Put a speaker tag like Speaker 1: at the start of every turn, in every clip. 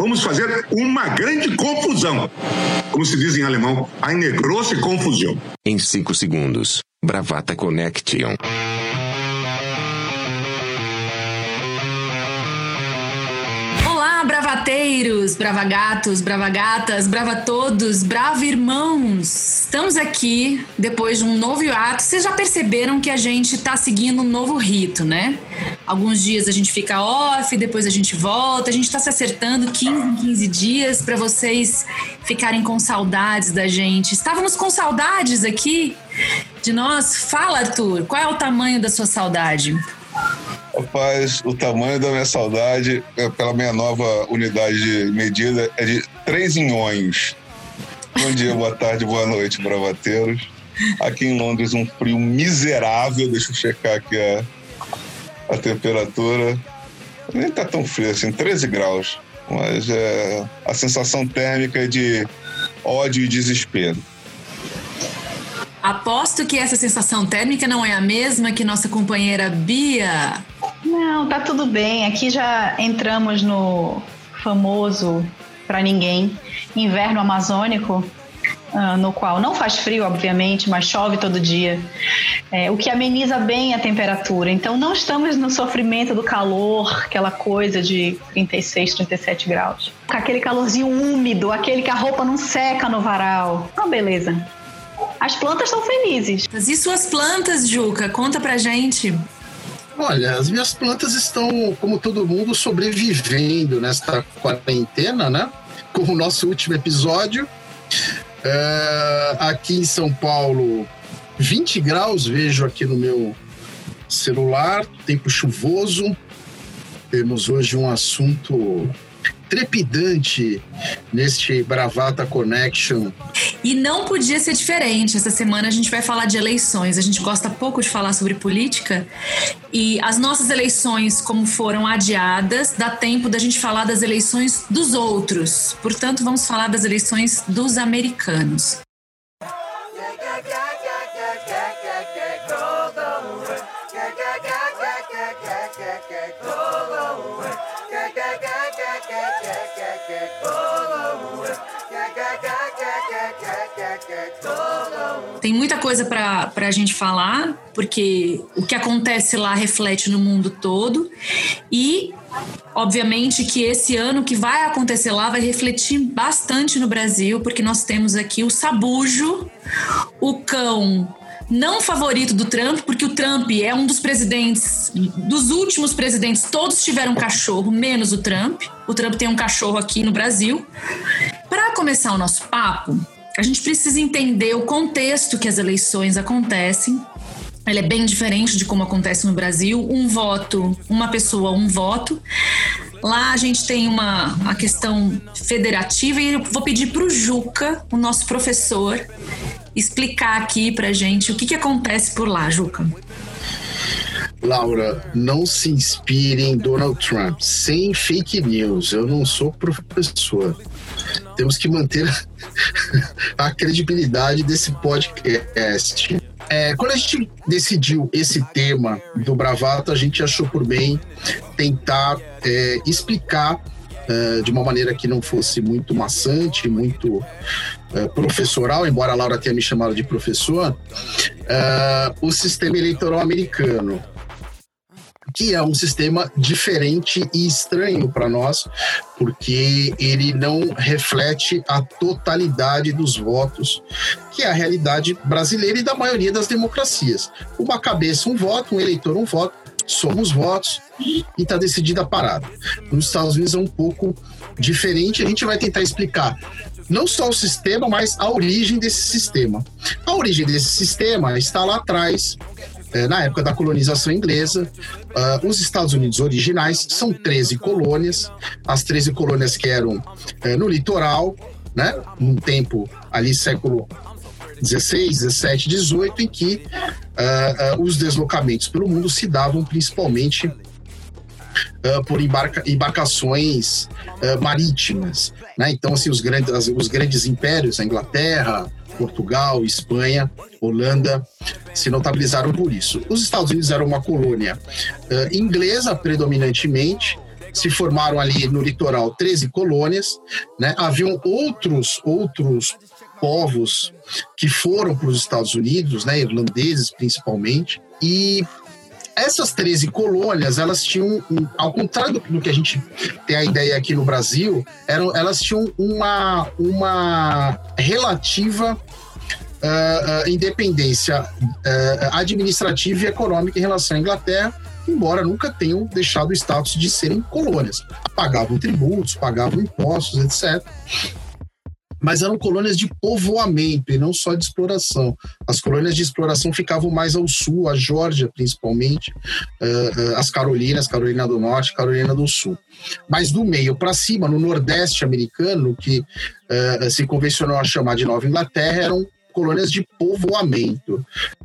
Speaker 1: Vamos fazer uma grande confusão. Como se diz em alemão, eine große Confusion.
Speaker 2: Em 5 segundos, Bravata Connection.
Speaker 3: Bravateiros, bravagatos, bravagatas, brava todos, brava irmãos. Estamos aqui depois de um novo ato. Vocês já perceberam que a gente está seguindo um novo rito, né? Alguns dias a gente fica off, depois a gente volta. A gente está se acertando 15 em 15 dias para vocês ficarem com saudades da gente. Estávamos com saudades aqui de nós. Fala, Arthur, qual é o tamanho da sua saudade?
Speaker 4: Rapaz, o tamanho da minha saudade, é, pela minha nova unidade de medida, é de três inhões. Bom dia, boa tarde, boa noite, bravateiros. Aqui em Londres, um frio miserável. Deixa eu checar aqui a, a temperatura. Nem tá tão frio assim, 13 graus. Mas é, a sensação térmica é de ódio e desespero.
Speaker 3: Aposto que essa sensação térmica não é a mesma que nossa companheira Bia.
Speaker 5: Não, tá tudo bem. Aqui já entramos no famoso para ninguém inverno amazônico, uh, no qual não faz frio, obviamente, mas chove todo dia, é, o que ameniza bem a temperatura. Então não estamos no sofrimento do calor, aquela coisa de 36, 37 graus. Aquele calorzinho úmido, aquele que a roupa não seca no varal. Uma beleza. As plantas estão felizes.
Speaker 3: E suas plantas, Juca? Conta pra gente.
Speaker 6: Olha, as minhas plantas estão, como todo mundo, sobrevivendo nesta quarentena, né? Como o nosso último episódio. É, aqui em São Paulo, 20 graus, vejo aqui no meu celular, tempo chuvoso. Temos hoje um assunto trepidante neste Bravata Connection.
Speaker 3: E não podia ser diferente. Essa semana a gente vai falar de eleições. A gente gosta pouco de falar sobre política. E as nossas eleições, como foram adiadas, dá tempo da gente falar das eleições dos outros. Portanto, vamos falar das eleições dos americanos. Tem muita coisa para a gente falar, porque o que acontece lá reflete no mundo todo. E, obviamente, que esse ano que vai acontecer lá vai refletir bastante no Brasil, porque nós temos aqui o Sabujo, o cão não favorito do Trump, porque o Trump é um dos presidentes, dos últimos presidentes, todos tiveram cachorro, menos o Trump. O Trump tem um cachorro aqui no Brasil. Para começar o nosso papo, a gente precisa entender o contexto que as eleições acontecem. Ela é bem diferente de como acontece no Brasil. Um voto, uma pessoa, um voto. Lá a gente tem uma, uma questão federativa e eu vou pedir para o Juca, o nosso professor, explicar aqui para gente o que, que acontece por lá, Juca.
Speaker 6: Laura, não se inspire em Donald Trump, sem fake news. Eu não sou professor. Temos que manter a credibilidade desse podcast. É, quando a gente decidiu esse tema do Bravato, a gente achou por bem tentar é, explicar é, de uma maneira que não fosse muito maçante, muito é, professoral, embora a Laura tenha me chamado de professor, é, o sistema eleitoral americano que é um sistema diferente e estranho para nós, porque ele não reflete a totalidade dos votos, que é a realidade brasileira e da maioria das democracias. Uma cabeça, um voto, um eleitor, um voto, somos votos e está decidida a parada. Nos Estados Unidos é um pouco diferente, a gente vai tentar explicar não só o sistema, mas a origem desse sistema. A origem desse sistema está lá atrás, é, na época da colonização inglesa, uh, os Estados Unidos originais são 13 colônias, as 13 colônias que eram é, no litoral, né, num tempo ali século 16, 17, 18, em que uh, uh, os deslocamentos pelo mundo se davam principalmente uh, por embarca embarcações marítimas. Né? Então, assim, os grandes, os grandes impérios, a Inglaterra, Portugal, Espanha, Holanda se notabilizaram por isso. Os Estados Unidos eram uma colônia uh, inglesa predominantemente, se formaram ali no litoral 13 colônias, né? Haviam outros outros povos que foram para os Estados Unidos, né, irlandeses principalmente, e essas 13 colônias, elas tinham, ao contrário do que a gente tem a ideia aqui no Brasil, eram, elas tinham uma, uma relativa uh, uh, independência uh, administrativa e econômica em relação à Inglaterra, embora nunca tenham deixado o status de serem colônias. Pagavam tributos, pagavam impostos, etc mas eram colônias de povoamento e não só de exploração. As colônias de exploração ficavam mais ao sul, a Geórgia principalmente, uh, uh, as Carolinas, Carolina do Norte, Carolina do Sul. Mas do meio para cima, no Nordeste americano, que uh, se convencionou a chamar de Nova Inglaterra, eram colônias de povoamento.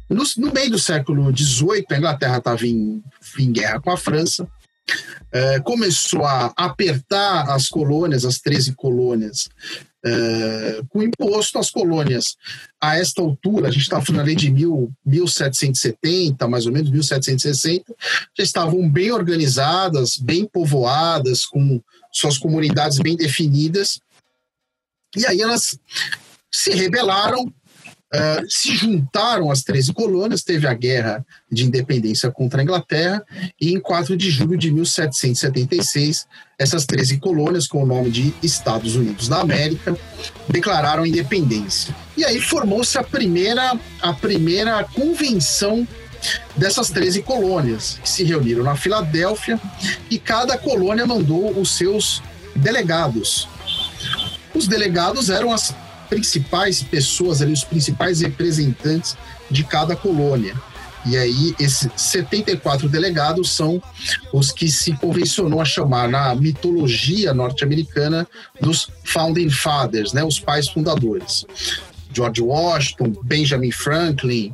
Speaker 6: No, no meio do século XVIII, a Inglaterra estava em, em guerra com a França, é, começou a apertar as colônias, as 13 colônias, é, com imposto às colônias. A esta altura, a gente está falando ali de mil, 1770, mais ou menos 1760, já estavam bem organizadas, bem povoadas, com suas comunidades bem definidas. E aí elas se rebelaram Uh, se juntaram as 13 colônias, teve a guerra de independência contra a Inglaterra, e em 4 de julho de 1776, essas 13 colônias, com o nome de Estados Unidos da América, declararam independência. E aí formou-se a primeira, a primeira convenção dessas 13 colônias, que se reuniram na Filadélfia, e cada colônia mandou os seus delegados. Os delegados eram as principais pessoas ali, os principais representantes de cada colônia. E aí, esses 74 delegados são os que se convencionou a chamar na mitologia norte-americana dos Founding Fathers, né, os pais fundadores. George Washington, Benjamin Franklin,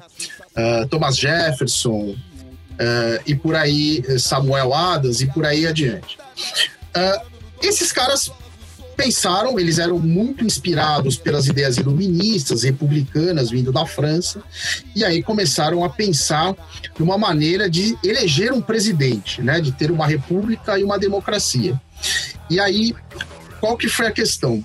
Speaker 6: uh, Thomas Jefferson, uh, e por aí, Samuel Adams, e por aí adiante. Uh, esses caras pensaram, eles eram muito inspirados pelas ideias iluministas, republicanas vindo da França, e aí começaram a pensar numa maneira de eleger um presidente, né, de ter uma república e uma democracia. E aí, qual que foi a questão?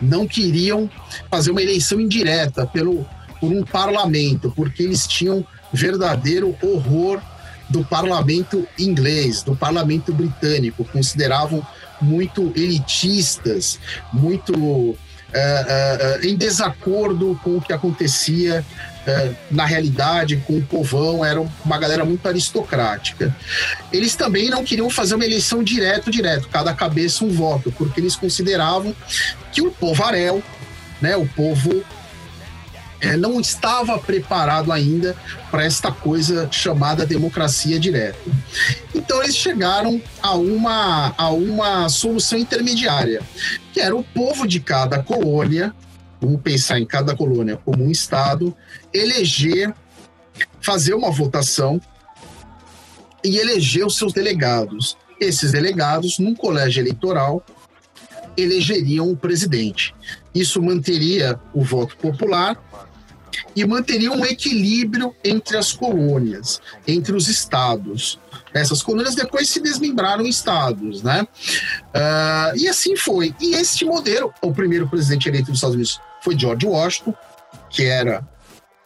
Speaker 6: Não queriam fazer uma eleição indireta pelo, por um parlamento, porque eles tinham verdadeiro horror do parlamento inglês, do parlamento britânico, consideravam muito elitistas, muito é, é, em desacordo com o que acontecia na realidade com o povão, era uma galera muito aristocrática. Eles também não queriam fazer uma eleição direto, direto, cada cabeça um voto, porque eles consideravam que o povo arel, né, o povo é, não estava preparado ainda para esta coisa chamada democracia direta. Então eles chegaram a uma, a uma solução intermediária, que era o povo de cada colônia, vamos pensar em cada colônia como um estado, eleger, fazer uma votação e eleger os seus delegados. Esses delegados, num colégio eleitoral, elegeriam o presidente. Isso manteria o voto popular e manteria um equilíbrio entre as colônias, entre os estados. Essas colônias depois se desmembraram em estados, né? Uh, e assim foi. E este modelo, o primeiro presidente eleito dos Estados Unidos foi George Washington, que era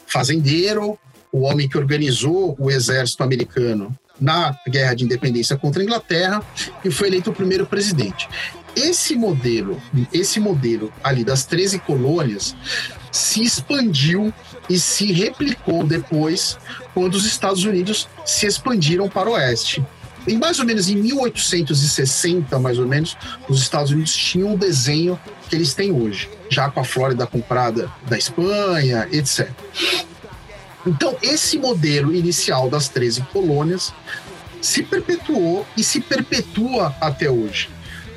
Speaker 6: fazendeiro, o homem que organizou o exército americano na guerra de independência contra a Inglaterra e foi eleito o primeiro presidente. Esse modelo, esse modelo ali das 13 colônias se expandiu e se replicou depois quando os Estados Unidos se expandiram para o oeste. Em mais ou menos em 1860, mais ou menos, os Estados Unidos tinham o desenho que eles têm hoje, já com a Flórida comprada da Espanha, etc. Então, esse modelo inicial das 13 colônias se perpetuou e se perpetua até hoje.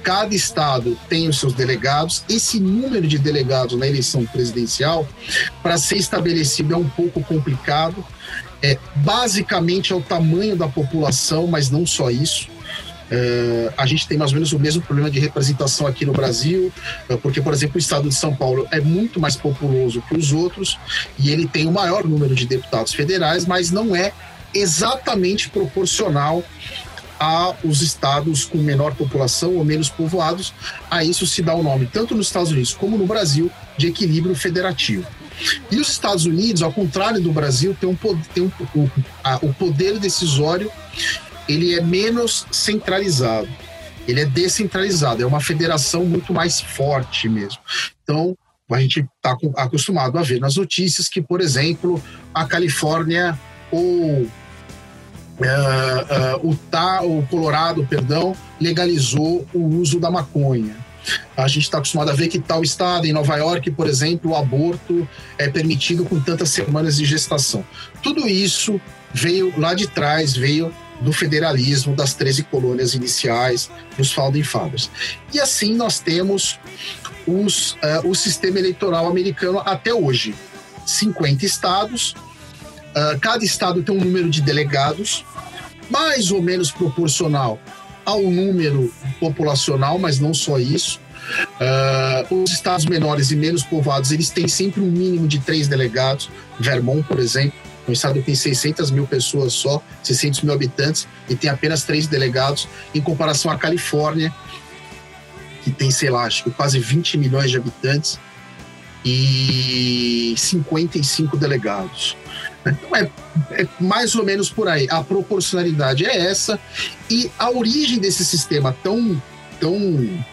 Speaker 6: Cada estado tem os seus delegados. Esse número de delegados na eleição presidencial, para ser estabelecido, é um pouco complicado. É, basicamente é o tamanho da população, mas não só isso. É, a gente tem mais ou menos o mesmo problema de representação aqui no Brasil, é, porque, por exemplo, o estado de São Paulo é muito mais populoso que os outros e ele tem o maior número de deputados federais, mas não é exatamente proporcional aos estados com menor população ou menos povoados. A isso se dá o nome, tanto nos Estados Unidos como no Brasil, de equilíbrio federativo. E os Estados Unidos, ao contrário do Brasil, tem, um, tem um, o, a, o poder decisório ele é menos centralizado, ele é descentralizado, é uma federação muito mais forte mesmo. Então, a gente está acostumado a ver nas notícias que, por exemplo, a Califórnia ou Uh, uh, o, tá, o Colorado, perdão, legalizou o uso da maconha. A gente está acostumado a ver que tal estado, em Nova York, por exemplo, o aborto é permitido com tantas semanas de gestação. Tudo isso veio lá de trás, veio do federalismo das 13 colônias iniciais dos Founding Fathers. E assim nós temos os, uh, o sistema eleitoral americano até hoje. 50 estados, uh, cada estado tem um número de delegados, mais ou menos proporcional ao número populacional, mas não só isso. Uh, os estados menores e menos povoados, eles têm sempre um mínimo de três delegados. Vermont, por exemplo, um estado que tem 600 mil pessoas só, 600 mil habitantes, e tem apenas três delegados, em comparação à Califórnia, que tem, sei lá, acho que quase 20 milhões de habitantes e 55 delegados. Então é, é, mais ou menos por aí. A proporcionalidade é essa e a origem desse sistema tão, tão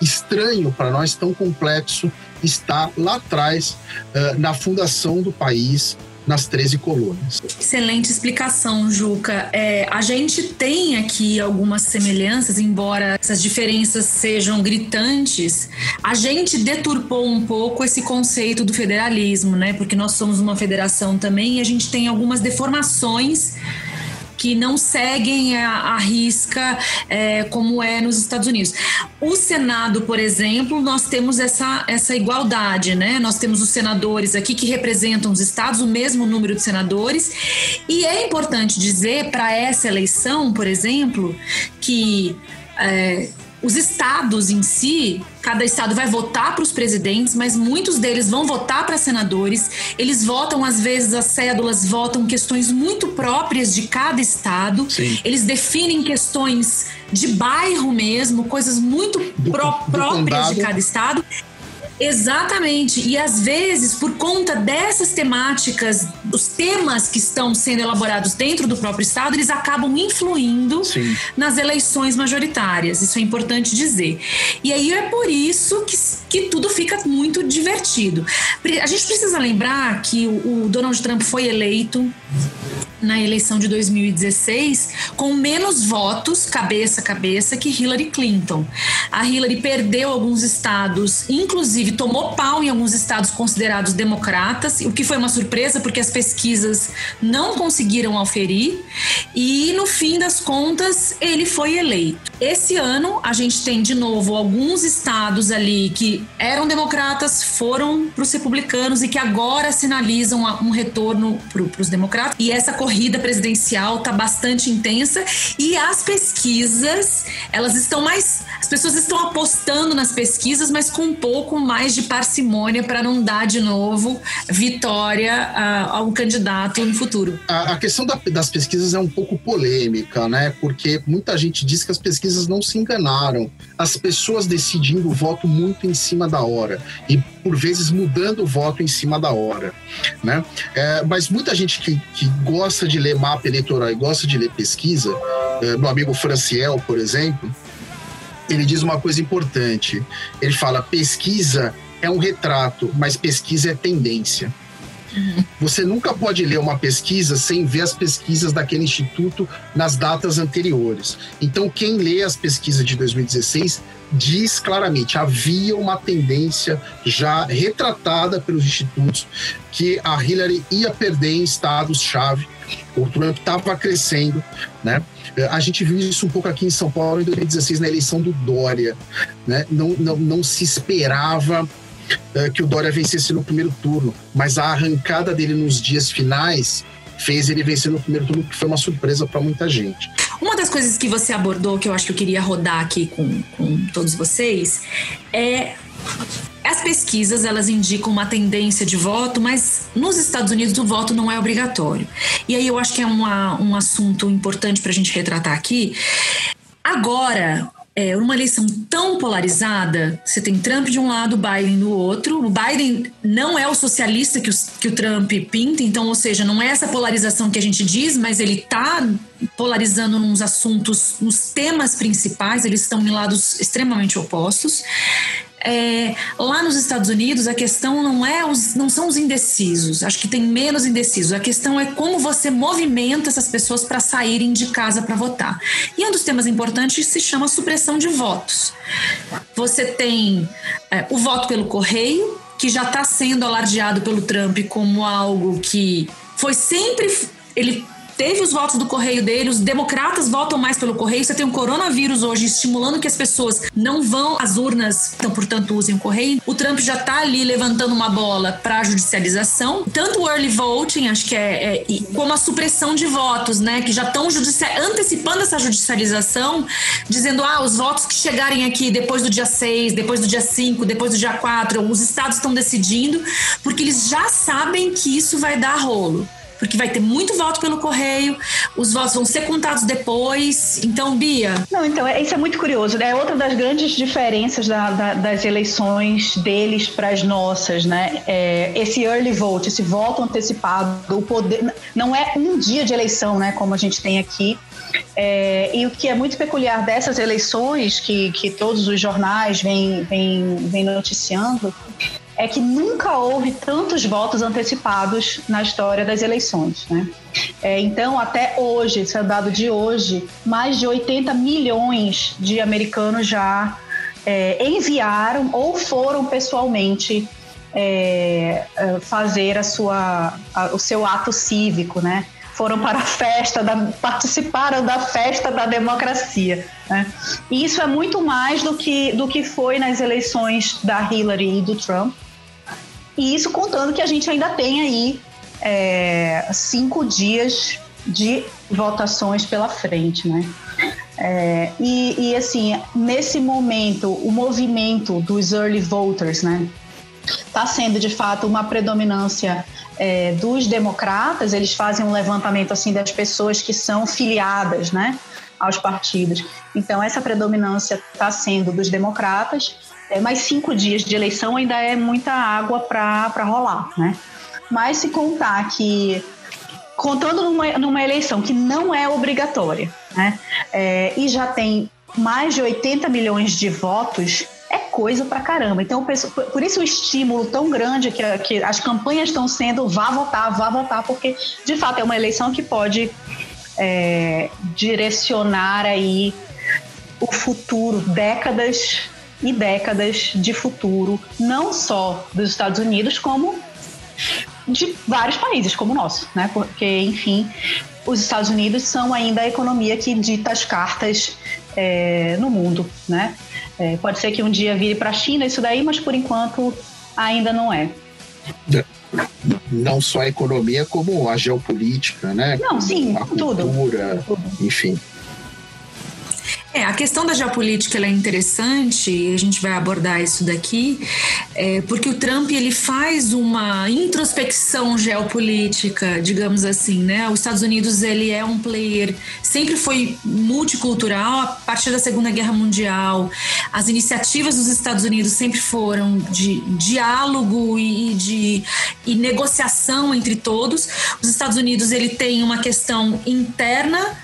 Speaker 6: estranho para nós, tão complexo, está lá atrás, uh, na fundação do país, nas 13 colônias.
Speaker 3: Excelente explicação, Juca. É, a gente tem aqui algumas semelhanças, embora essas diferenças sejam gritantes, a gente deturpou um pouco esse conceito do federalismo, né? Porque nós somos uma federação também e a gente tem algumas deformações que não seguem a, a risca é, como é nos Estados Unidos. O Senado, por exemplo, nós temos essa, essa igualdade, né? Nós temos os senadores aqui que representam os estados, o mesmo número de senadores, e é importante dizer para essa eleição, por exemplo, que é, os estados em si, cada estado vai votar para os presidentes, mas muitos deles vão votar para senadores. Eles votam, às vezes, as cédulas votam questões muito próprias de cada estado. Sim. Eles definem questões de bairro mesmo, coisas muito do, pró do próprias condado. de cada estado. Exatamente. E às vezes, por conta dessas temáticas, os temas que estão sendo elaborados dentro do próprio Estado, eles acabam influindo Sim. nas eleições majoritárias. Isso é importante dizer. E aí é por isso que, que tudo fica muito divertido. A gente precisa lembrar que o, o Donald Trump foi eleito na eleição de 2016 com menos votos cabeça a cabeça que Hillary Clinton. A Hillary perdeu alguns estados, inclusive tomou pau em alguns estados considerados democratas, o que foi uma surpresa porque as pesquisas não conseguiram auferir e no fim das contas ele foi eleito. Esse ano a gente tem de novo alguns estados ali que eram democratas, foram para os republicanos e que agora sinalizam um retorno para os democratas. E essa corrida corrida presidencial está bastante intensa e as pesquisas, elas estão mais. As pessoas estão apostando nas pesquisas, mas com um pouco mais de parcimônia para não dar de novo vitória a, a um candidato no futuro.
Speaker 6: A, a questão da, das pesquisas é um pouco polêmica, né? Porque muita gente diz que as pesquisas não se enganaram. As pessoas decidindo o voto muito em cima da hora. E por vezes mudando o voto em cima da hora, né? É, mas muita gente que, que gosta de ler mapa eleitoral e gosta de ler pesquisa, é, meu amigo Franciel, por exemplo, ele diz uma coisa importante. Ele fala: pesquisa é um retrato, mas pesquisa é tendência. Você nunca pode ler uma pesquisa sem ver as pesquisas daquele instituto nas datas anteriores. Então, quem lê as pesquisas de 2016 diz claramente havia uma tendência já retratada pelos institutos que a Hillary ia perder em estados-chave. O Trump estava crescendo, né? A gente viu isso um pouco aqui em São Paulo em 2016 na eleição do Dória, né? Não, não, não se esperava uh, que o Dória vencesse no primeiro turno, mas a arrancada dele nos dias finais fez ele vencer no primeiro turno, que foi uma surpresa para muita gente.
Speaker 3: Uma das coisas que você abordou, que eu acho que eu queria rodar aqui com, com todos vocês, é pesquisas elas indicam uma tendência de voto, mas nos Estados Unidos o voto não é obrigatório. E aí eu acho que é uma, um assunto importante para a gente retratar aqui. Agora, é, uma eleição tão polarizada, você tem Trump de um lado, Biden do outro. O Biden não é o socialista que o, que o Trump pinta, então, ou seja, não é essa polarização que a gente diz, mas ele está polarizando nos assuntos, nos temas principais, eles estão em lados extremamente opostos. É, lá nos Estados Unidos, a questão não é os, não são os indecisos. Acho que tem menos indecisos. A questão é como você movimenta essas pessoas para saírem de casa para votar. E um dos temas importantes se chama supressão de votos. Você tem é, o voto pelo correio, que já está sendo alardeado pelo Trump como algo que foi sempre ele teve os votos do correio dele, os democratas votam mais pelo correio. Você tem um coronavírus hoje estimulando que as pessoas não vão às urnas, então, portanto, usem o correio. O Trump já está ali levantando uma bola para judicialização, tanto o early voting, acho que é, é como a supressão de votos, né, que já estão antecipando essa judicialização, dizendo: ah, os votos que chegarem aqui depois do dia 6, depois do dia 5, depois do dia 4, os estados estão decidindo, porque eles já sabem que isso vai dar rolo porque vai ter muito voto pelo correio, os votos vão ser contados depois. Então, Bia.
Speaker 5: Não, então, é, isso é muito curioso. Né? É outra das grandes diferenças da, da, das eleições deles para as nossas, né? É, esse early vote, esse voto antecipado, o poder. Não é um dia de eleição, né? Como a gente tem aqui. É, e o que é muito peculiar dessas eleições, que, que todos os jornais vêm, vêm, vêm noticiando, é que nunca houve tantos votos antecipados na história das eleições. Né? É, então, até hoje, esse é dado de hoje, mais de 80 milhões de americanos já é, enviaram ou foram pessoalmente é, é fazer a sua, a, o seu ato cívico, né? Foram para a festa, da, participaram da festa da democracia. Né? E isso é muito mais do que, do que foi nas eleições da Hillary e do Trump. E isso contando que a gente ainda tem aí é, cinco dias de votações pela frente, né? É, e, e, assim, nesse momento, o movimento dos early voters, né? Está sendo de fato uma predominância é, dos democratas. Eles fazem um levantamento assim das pessoas que são filiadas, né, aos partidos. Então essa predominância está sendo dos democratas é, mais cinco dias de eleição ainda é muita água para rolar, né? Mas se contar que contando numa, numa eleição que não é obrigatória, né? É, e já tem mais de 80 milhões de votos, é coisa pra caramba. Então, por isso o estímulo tão grande que, que as campanhas estão sendo vá votar, vá votar, porque de fato é uma eleição que pode é, direcionar aí o futuro, décadas e décadas de futuro, não só dos Estados Unidos, como de vários países como o nosso, né? Porque, enfim, os Estados Unidos são ainda a economia que dita as cartas é, no mundo, né? É, pode ser que um dia vire para a China isso daí, mas por enquanto ainda não é.
Speaker 7: Não só a economia, como a geopolítica, né?
Speaker 5: Não, sim,
Speaker 7: a cultura, tudo. enfim.
Speaker 3: É, a questão da geopolítica é interessante, e a gente vai abordar isso daqui, é, porque o Trump ele faz uma introspecção geopolítica, digamos assim, né? Os Estados Unidos ele é um player, sempre foi multicultural a partir da Segunda Guerra Mundial. As iniciativas dos Estados Unidos sempre foram de diálogo e de e negociação entre todos. Os Estados Unidos ele tem uma questão interna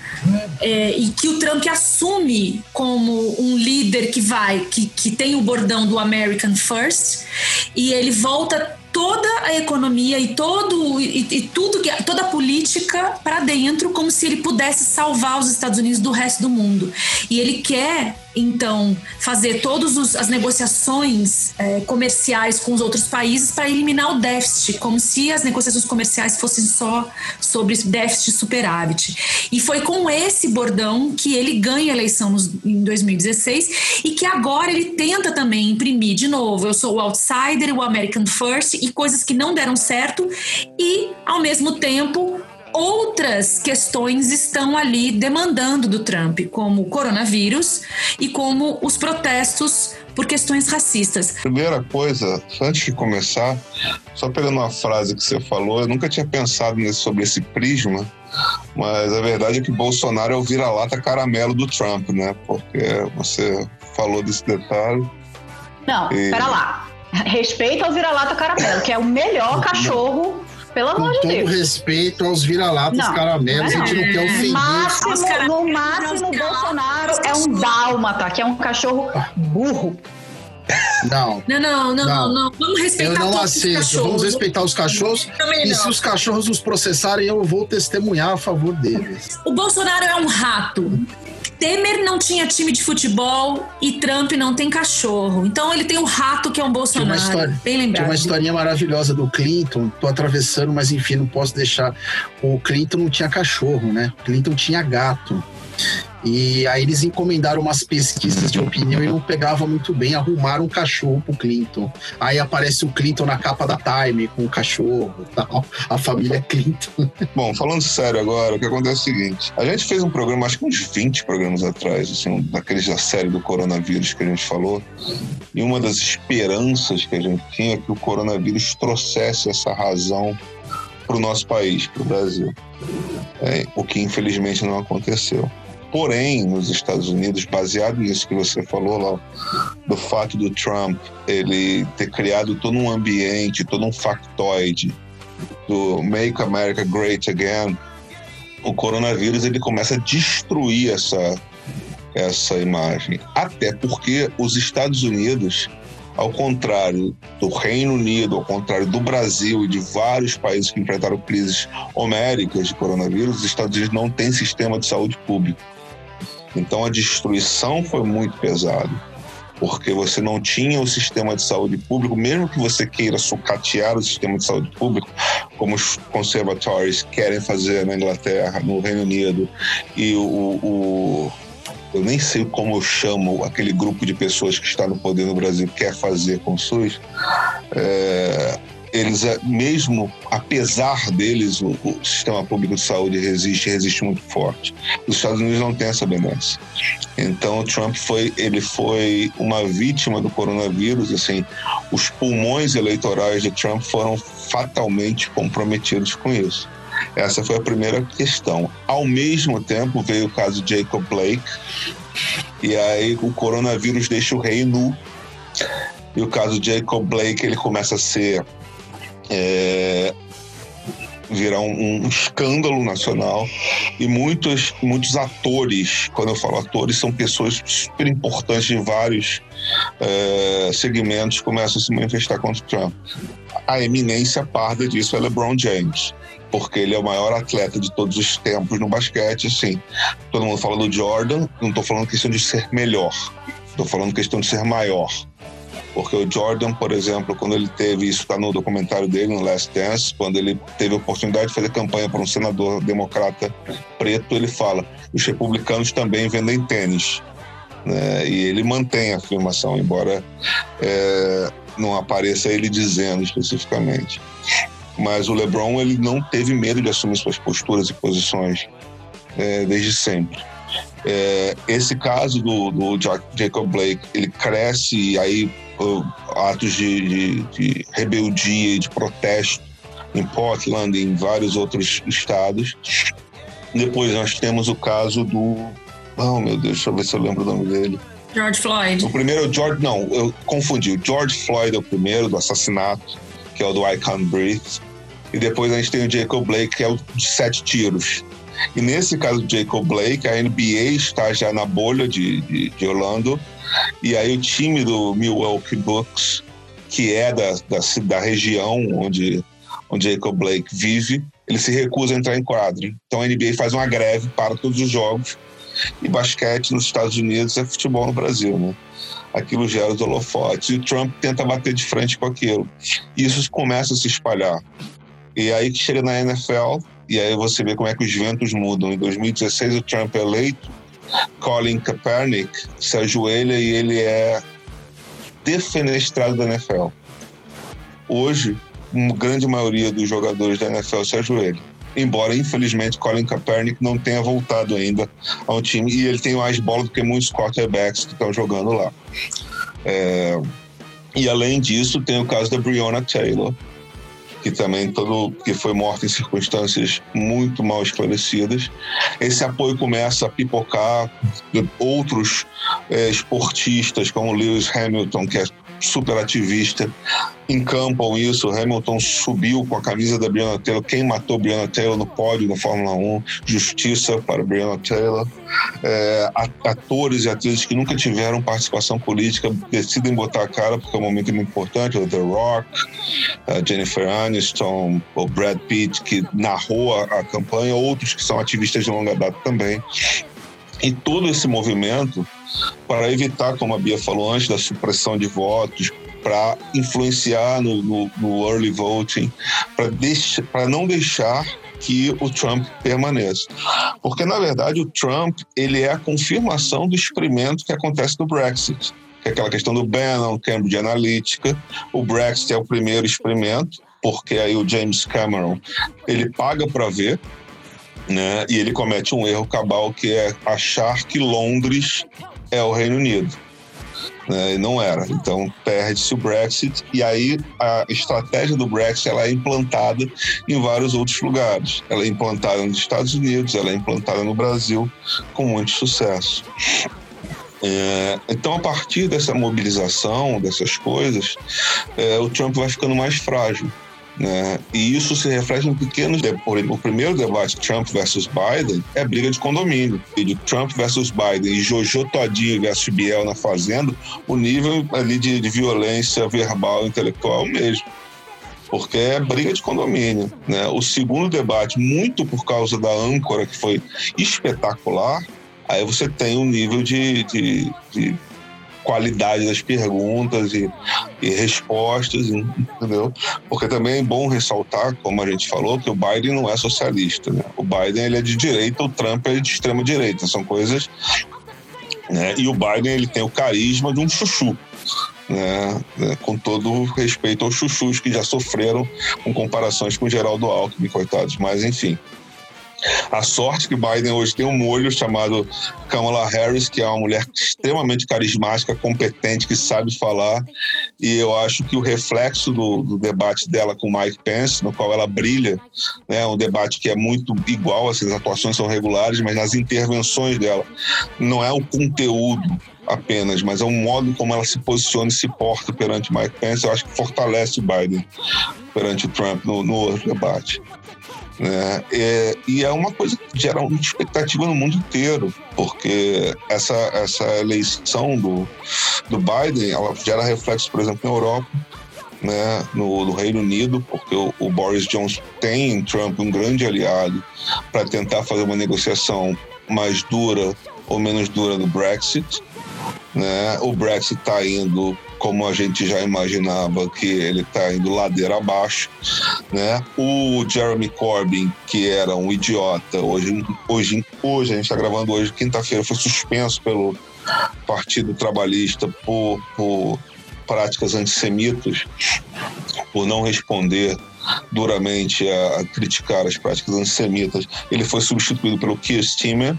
Speaker 3: é, e que o Trump assume como um líder que vai, que, que tem o bordão do American First, e ele volta toda a economia e todo e, e tudo que toda a política para dentro como se ele pudesse salvar os Estados Unidos do resto do mundo. E ele quer então fazer todas as negociações é, comerciais com os outros países para eliminar o déficit, como se as negociações comerciais fossem só sobre déficit superávit. E foi com esse bordão que ele ganha a eleição nos, em 2016 e que agora ele tenta também imprimir de novo: eu sou o outsider, o American First e coisas que não deram certo, e ao mesmo tempo outras questões estão ali demandando do Trump, como o coronavírus e como os protestos por questões racistas.
Speaker 4: Primeira coisa, antes de começar, só pegando uma frase que você falou, eu nunca tinha pensado nesse, sobre esse prisma, mas a verdade é que Bolsonaro é o vira-lata caramelo do Trump, né? Porque você falou desse detalhe.
Speaker 5: Não, e... pera lá. Respeita ao vira-lata caramelo, que é o melhor cachorro pelo amor de Deus.
Speaker 7: Com todo respeito aos vira-latas caramelos, a gente não quer ofender.
Speaker 5: Máximo, no máximo, o Bolsonaro é um dálmata, que é um cachorro burro.
Speaker 7: Não.
Speaker 3: Não, não, não, não, não. Vamos respeitar
Speaker 7: Eu não aceito. Vamos respeitar os cachorros. E se os cachorros os processarem, eu vou testemunhar a favor deles.
Speaker 3: O Bolsonaro é um rato. Temer não tinha time de futebol e Trump não tem cachorro. Então ele tem o rato que é um Bolsonaro. Tinha uma história, Bem lembrado.
Speaker 7: Tinha uma historinha maravilhosa do Clinton. Tô atravessando, mas enfim, não posso deixar. O Clinton não tinha cachorro, né? O Clinton tinha gato. E aí eles encomendaram umas pesquisas de opinião e não pegava muito bem, arrumaram um cachorro pro Clinton. Aí aparece o Clinton na capa da Time com o cachorro tal. A família Clinton.
Speaker 4: Bom, falando sério agora, o que acontece é o seguinte: a gente fez um programa, acho que uns 20 programas atrás, assim, daqueles da série do coronavírus que a gente falou. E uma das esperanças que a gente tinha é que o coronavírus trouxesse essa razão para o nosso país, para o Brasil. É, o que infelizmente não aconteceu. Porém, nos Estados Unidos, baseado nisso que você falou lá, do fato do Trump ele ter criado todo um ambiente, todo um factoide do Make America Great Again, o coronavírus ele começa a destruir essa essa imagem. Até porque os Estados Unidos, ao contrário do Reino Unido, ao contrário do Brasil e de vários países que enfrentaram crises homéricas de coronavírus, os Estados Unidos não têm sistema de saúde público. Então a destruição foi muito pesada, porque você não tinha o sistema de saúde público, mesmo que você queira sucatear o sistema de saúde público, como os conservatórios querem fazer na Inglaterra, no Reino Unido, e o, o eu nem sei como eu chamo aquele grupo de pessoas que está no poder no Brasil quer fazer com o SUS. É, eles, é, mesmo apesar deles, o, o, sistema público de saúde resiste, resiste muito forte. Os Estados Unidos não têm essa benesse. Então, o Trump foi, ele foi uma vítima do coronavírus. Assim, os pulmões eleitorais de Trump foram fatalmente comprometidos com isso. Essa foi a primeira questão. Ao mesmo tempo, veio o caso de Jacob Blake, e aí o coronavírus deixa o rei nu. E o caso de Jacob Blake ele começa a ser é, virar um, um, escândalo nacional e muitos, muitos atores, quando eu falo atores, são pessoas super importantes em vários é, segmentos, começam a se manifestar contra o Trump. A eminência parda disso é LeBron James, porque ele é o maior atleta de todos os tempos no basquete, assim. Todo mundo fala do Jordan, não estou falando questão de ser melhor, estou falando questão de ser maior. Porque o Jordan, por exemplo, quando ele teve, isso está no documentário dele, no Last Dance, quando ele teve a oportunidade de fazer campanha para um senador democrata preto, ele fala: os republicanos também vendem tênis. Né? E ele mantém a afirmação, embora é, não apareça ele dizendo especificamente. Mas o LeBron ele não teve medo de assumir suas posturas e posições é, desde sempre. É, esse caso do, do, Jacob Blake, ele cresce e aí uh, atos de, de, de, rebeldia e de protesto em Portland e em vários outros estados. Depois nós temos o caso do. Oh, meu Deus, deixa eu ver se eu lembro o nome dele.
Speaker 3: George Floyd.
Speaker 4: O primeiro é o George. Não, eu confundi. O George Floyd é o primeiro, do assassinato, que é o do I Can't Breathe. E depois a gente tem o Jacob Blake, que é o de sete tiros. E nesse caso do Jacob Blake, a NBA está já na bolha de, de, de Orlando. E aí o time do Milwaukee Bucks, que é da, da, da região onde, onde Jacob Blake vive, ele se recusa a entrar em quadro. Então a NBA faz uma greve para todos os jogos. E basquete nos Estados Unidos é futebol no Brasil, né? Aquilo gera os holofotes. E o Trump tenta bater de frente com aquilo. E isso começa a se espalhar. E aí que chega na NFL, e aí você vê como é que os ventos mudam. Em 2016, o Trump é eleito, Colin Kaepernick se ajoelha e ele é defenestrado da NFL. Hoje, uma grande maioria dos jogadores da NFL se ajoelha. Embora, infelizmente, Colin Kaepernick não tenha voltado ainda ao time e ele tem mais bola do que muitos quarterbacks que estão jogando lá. É, e além disso, tem o caso da Breonna Taylor, também todo que foi morta em circunstâncias muito mal esclarecidas. Esse apoio começa a pipocar outros é, esportistas, como Lewis Hamilton, que é super ativista, encampam isso. Hamilton subiu com a camisa da Brianna Taylor. Quem matou Brianna Taylor no pódio da Fórmula 1? Justiça para Brianna Taylor. É, atores e atrizes que nunca tiveram participação política decidem botar a cara porque é um momento muito importante. The Rock, Jennifer Aniston, o Brad Pitt, que narrou a campanha, outros que são ativistas de longa data também. E todo esse movimento para evitar, como a Bia falou antes, da supressão de votos, para influenciar no, no, no, early voting, para não deixar que o Trump permaneça. Porque, na verdade, o Trump ele é a confirmação do experimento que acontece no Brexit, que é aquela questão do Bannon, Cambridge Analytica. O Brexit é o primeiro experimento, porque aí o James Cameron ele paga para ver, né? E ele comete um erro cabal que é achar que Londres é o Reino Unido. Né? E não era. Então perde-se o Brexit e aí a estratégia do Brexit ela é implantada em vários outros lugares. Ela é implantada nos Estados Unidos, ela é implantada no Brasil com muito sucesso. É, então, a partir dessa mobilização, dessas coisas, é, o Trump vai ficando mais frágil. Né? E isso se reflete em pequenos. O primeiro debate, Trump versus Biden, é briga de condomínio. E de Trump versus Biden e Jojo Todinho versus Biel na Fazenda, o nível ali de, de violência verbal intelectual é mesmo porque é briga de condomínio. Né? O segundo debate, muito por causa da âncora, que foi espetacular, aí você tem um nível de, de, de qualidade das perguntas e, e, respostas, entendeu? Porque também é bom ressaltar, como a gente falou, que o Biden não é socialista, né? O Biden ele é de direita, o Trump é de extrema direita, são coisas, né? E o Biden ele tem o carisma de um chuchu. Né, né com todo respeito aos chuchus que já sofreram com comparações com Geraldo Alckmin, coitados, mas enfim. A sorte que Biden hoje tem um molho chamado Kamala Harris, que é uma mulher extremamente carismática, competente, que sabe falar. E eu acho que o reflexo do, do debate dela com Mike Pence, no qual ela brilha, né, um debate que é muito igual, assim, as atuações são regulares, mas nas intervenções dela não é o conteúdo apenas, mas é o modo como ela se posiciona e se porta perante Mike Pence. Eu acho que fortalece Biden perante o Trump no, no debate. Né? É, e é uma coisa que gera muita expectativa no mundo inteiro, porque essa, essa eleição do, do Biden ela gera reflexos, por exemplo, na Europa, né, no, no, Reino Unido, porque o, o, Boris Johnson tem em Trump um grande aliado para tentar fazer uma negociação mais dura ou menos dura do Brexit. Né? O Brexit está indo como a gente já imaginava que ele está indo ladeira abaixo, né? O Jeremy Corbyn, que era um idiota, hoje, hoje, hoje a gente está gravando hoje, quinta-feira, foi suspenso pelo Partido Trabalhista por, por práticas antissemitas, por não responder duramente a, a criticar as práticas antissemitas. Ele foi substituído pelo Keir Starmer,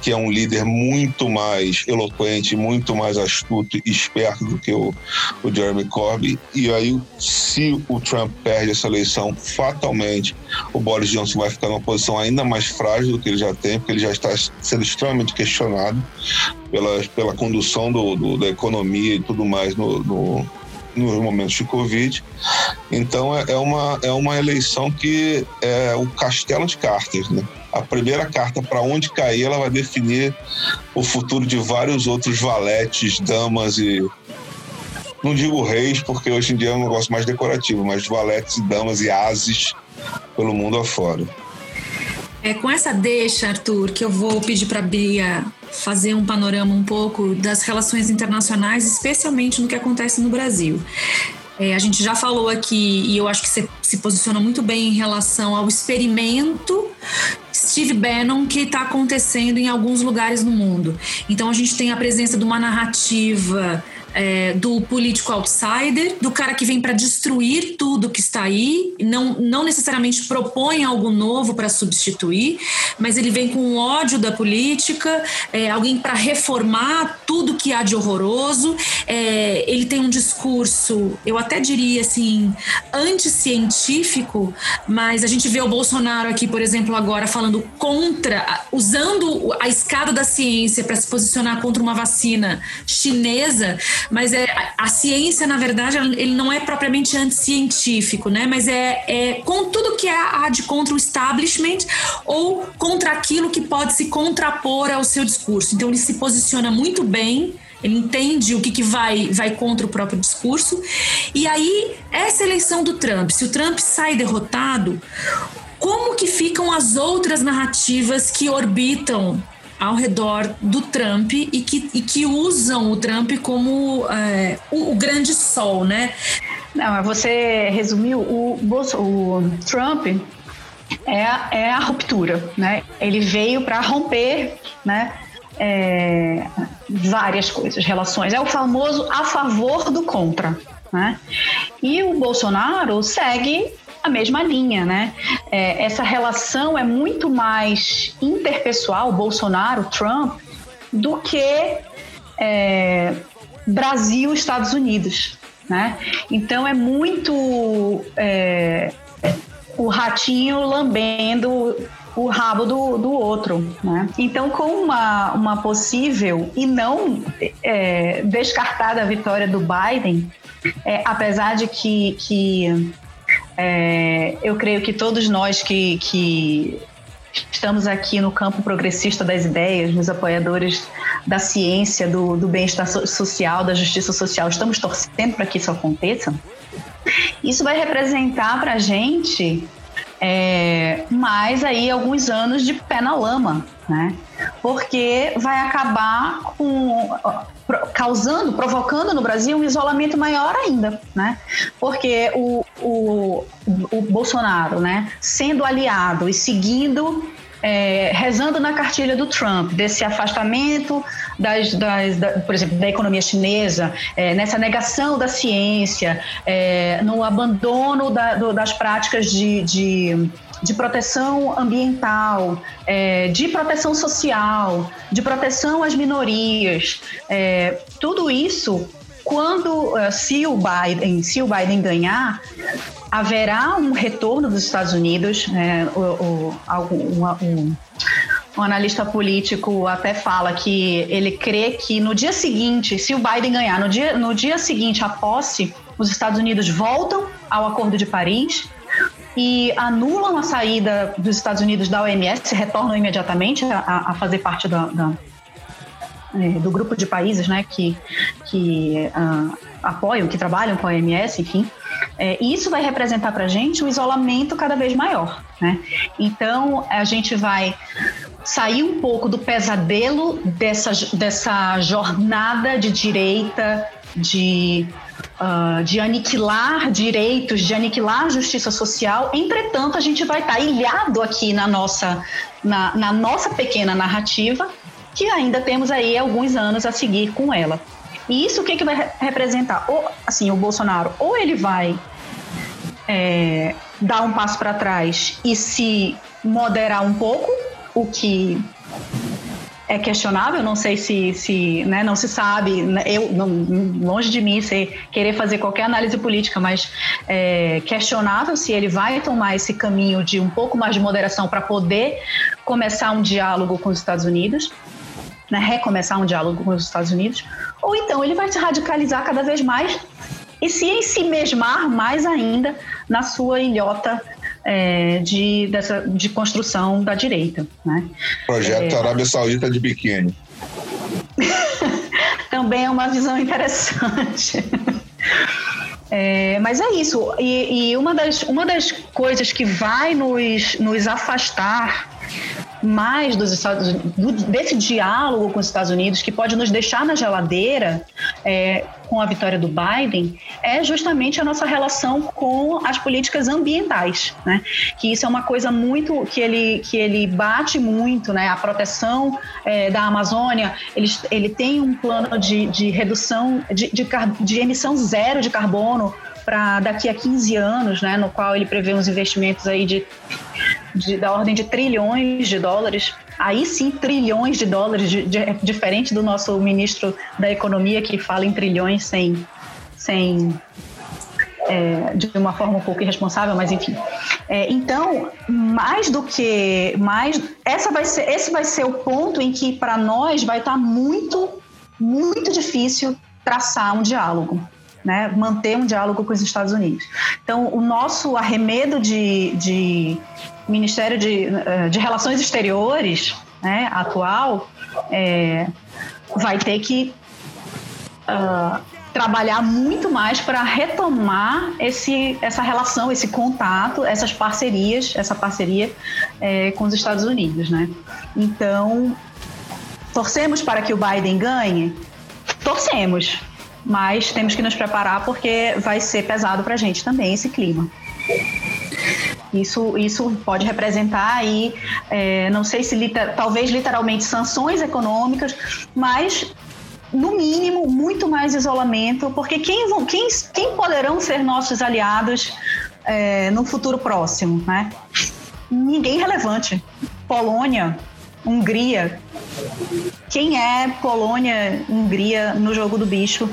Speaker 4: que é um líder muito mais eloquente, muito mais astuto e esperto do que o, o Jeremy Corbyn. E aí, se o Trump perde essa eleição, fatalmente o Boris Johnson vai ficar numa posição ainda mais frágil do que ele já tem, porque ele já está sendo extremamente questionado pela, pela condução do, do da economia e tudo mais no, no nos momentos de Covid. Então é, é, uma, é uma eleição que é o castelo de cartas, né? A primeira carta para onde cair, ela vai definir o futuro de vários outros valetes, damas e não digo reis, porque hoje em dia é um negócio mais decorativo, mas valetes damas e ases pelo mundo afora.
Speaker 3: É com essa deixa, Arthur, que eu vou pedir para a Bia fazer um panorama um pouco das relações internacionais, especialmente no que acontece no Brasil. É, a gente já falou aqui, e eu acho que você se posiciona muito bem em relação ao experimento Steve Bannon que está acontecendo em alguns lugares no mundo. Então a gente tem a presença de uma narrativa é, do político outsider, do cara que vem para destruir tudo que está aí, não, não necessariamente propõe algo novo para substituir, mas ele vem com ódio da política, é, alguém para reformar tudo que há de horroroso. É, ele tem um discurso, eu até diria assim, anticientífico, mas a gente vê o Bolsonaro aqui, por exemplo, agora falando contra, usando a escada da ciência para se posicionar contra uma vacina chinesa, mas é a, ciência, na verdade, ele não é propriamente anticientífico, né? Mas é, é com tudo que há de contra o establishment ou contra aquilo que pode se contrapor ao seu discurso. Então ele se posiciona muito bem ele entende o que, que vai, vai contra o próprio discurso. E aí, essa eleição do Trump, se o Trump sai derrotado, como que ficam as outras narrativas que orbitam ao redor do Trump e que, e que usam o Trump como é, o, o, grande sol, né?
Speaker 5: Não, você resumiu o, o Trump é, é a ruptura, né? Ele veio para romper, né? É, várias coisas, relações. É o famoso a favor do contra. Né? E o Bolsonaro segue a mesma linha, né? É, essa relação é muito mais interpessoal, Bolsonaro, Trump, do que é, Brasil, Estados Unidos, né? Então é muito é, o ratinho lambendo o rabo do, do outro, né? Então, com uma, uma possível e não é, descartada vitória do Biden, é, apesar de que, que é, eu creio que todos nós que, que estamos aqui no campo progressista das ideias, nos apoiadores da ciência, do, do bem-estar social, da justiça social, estamos torcendo para que isso aconteça. Isso vai representar para a gente é, mais aí alguns anos de pé na lama, né? Porque vai acabar com causando, provocando no Brasil um isolamento maior ainda, né? Porque o, o, o Bolsonaro, né, sendo aliado e seguindo é, rezando na cartilha do Trump, desse afastamento, das, das da, por exemplo, da economia chinesa, é, nessa negação da ciência, é, no abandono da, do, das práticas de, de, de proteção ambiental, é, de proteção social, de proteção às minorias. É, tudo isso quando uh, se o Biden se o Biden ganhar haverá um retorno dos Estados Unidos né, o, um, um analista político até fala que ele crê que no dia seguinte, se o Biden ganhar, no dia, no dia seguinte à posse, os Estados Unidos voltam ao Acordo de Paris e anulam a saída dos Estados Unidos da OMS, retornam imediatamente a, a fazer parte da, da é, do grupo de países né, que, que uh, apoiam, que trabalham com a OMS, enfim. É, e isso vai representar para a gente um isolamento cada vez maior. Né? Então, a gente vai sair um pouco do pesadelo dessa, dessa jornada de direita, de, uh, de aniquilar direitos, de aniquilar justiça social. Entretanto, a gente vai estar tá ilhado aqui na nossa, na, na nossa pequena narrativa que ainda temos aí alguns anos a seguir com ela. E isso o que, que vai representar? Ou, assim, o Bolsonaro, ou ele vai é, dar um passo para trás e se moderar um pouco, o que é questionável, não sei se, se né, não se sabe, né, eu não, longe de mim ser, querer fazer qualquer análise política, mas é questionável se ele vai tomar esse caminho de um pouco mais de moderação para poder começar um diálogo com os Estados Unidos né, recomeçar um diálogo com os Estados Unidos, ou então ele vai se radicalizar cada vez mais e se ensimesmar mais ainda na sua ilhota é, de, dessa, de construção da direita. Né?
Speaker 4: Projeto é... Arábia Saudita de biquíni.
Speaker 5: Também é uma visão interessante. É, mas é isso. E, e, uma, das, uma das coisas que vai nos, nos afastar mais dos Estados Unidos, desse diálogo com os Estados Unidos, que pode nos deixar na geladeira é, com a vitória do Biden, é justamente a nossa relação com as políticas ambientais, né? Que isso é uma coisa muito que ele que ele bate muito, né? A proteção é, da Amazônia, ele, ele tem um plano de, de redução de, de, de emissão zero de carbono para daqui a 15 anos, né, no qual ele prevê uns investimentos aí de, de, da ordem de trilhões de dólares. Aí sim, trilhões de dólares, de, de, diferente do nosso ministro da Economia que fala em trilhões sem, sem é, de uma forma um pouco irresponsável, mas enfim. É, então, mais do que mais, essa vai ser, esse vai ser o ponto em que para nós vai estar tá muito, muito difícil traçar um diálogo né, manter um diálogo com os Estados Unidos. Então, o nosso arremedo de, de Ministério de, eh, de Relações Exteriores né, atual é, vai ter que uh, trabalhar muito mais para retomar esse, essa relação, esse contato, essas parcerias, essa parceria é, com os Estados Unidos. Né? Então, torcemos para que o Biden ganhe? Torcemos, mas temos que nos preparar porque vai ser pesado para a gente também esse clima. Isso, isso pode representar aí, é, não sei se liter, talvez literalmente sanções econômicas, mas no mínimo muito mais isolamento, porque quem, vão, quem, quem poderão ser nossos aliados é, no futuro próximo, né? Ninguém relevante. Polônia, Hungria. Quem é Polônia, Hungria no jogo do bicho,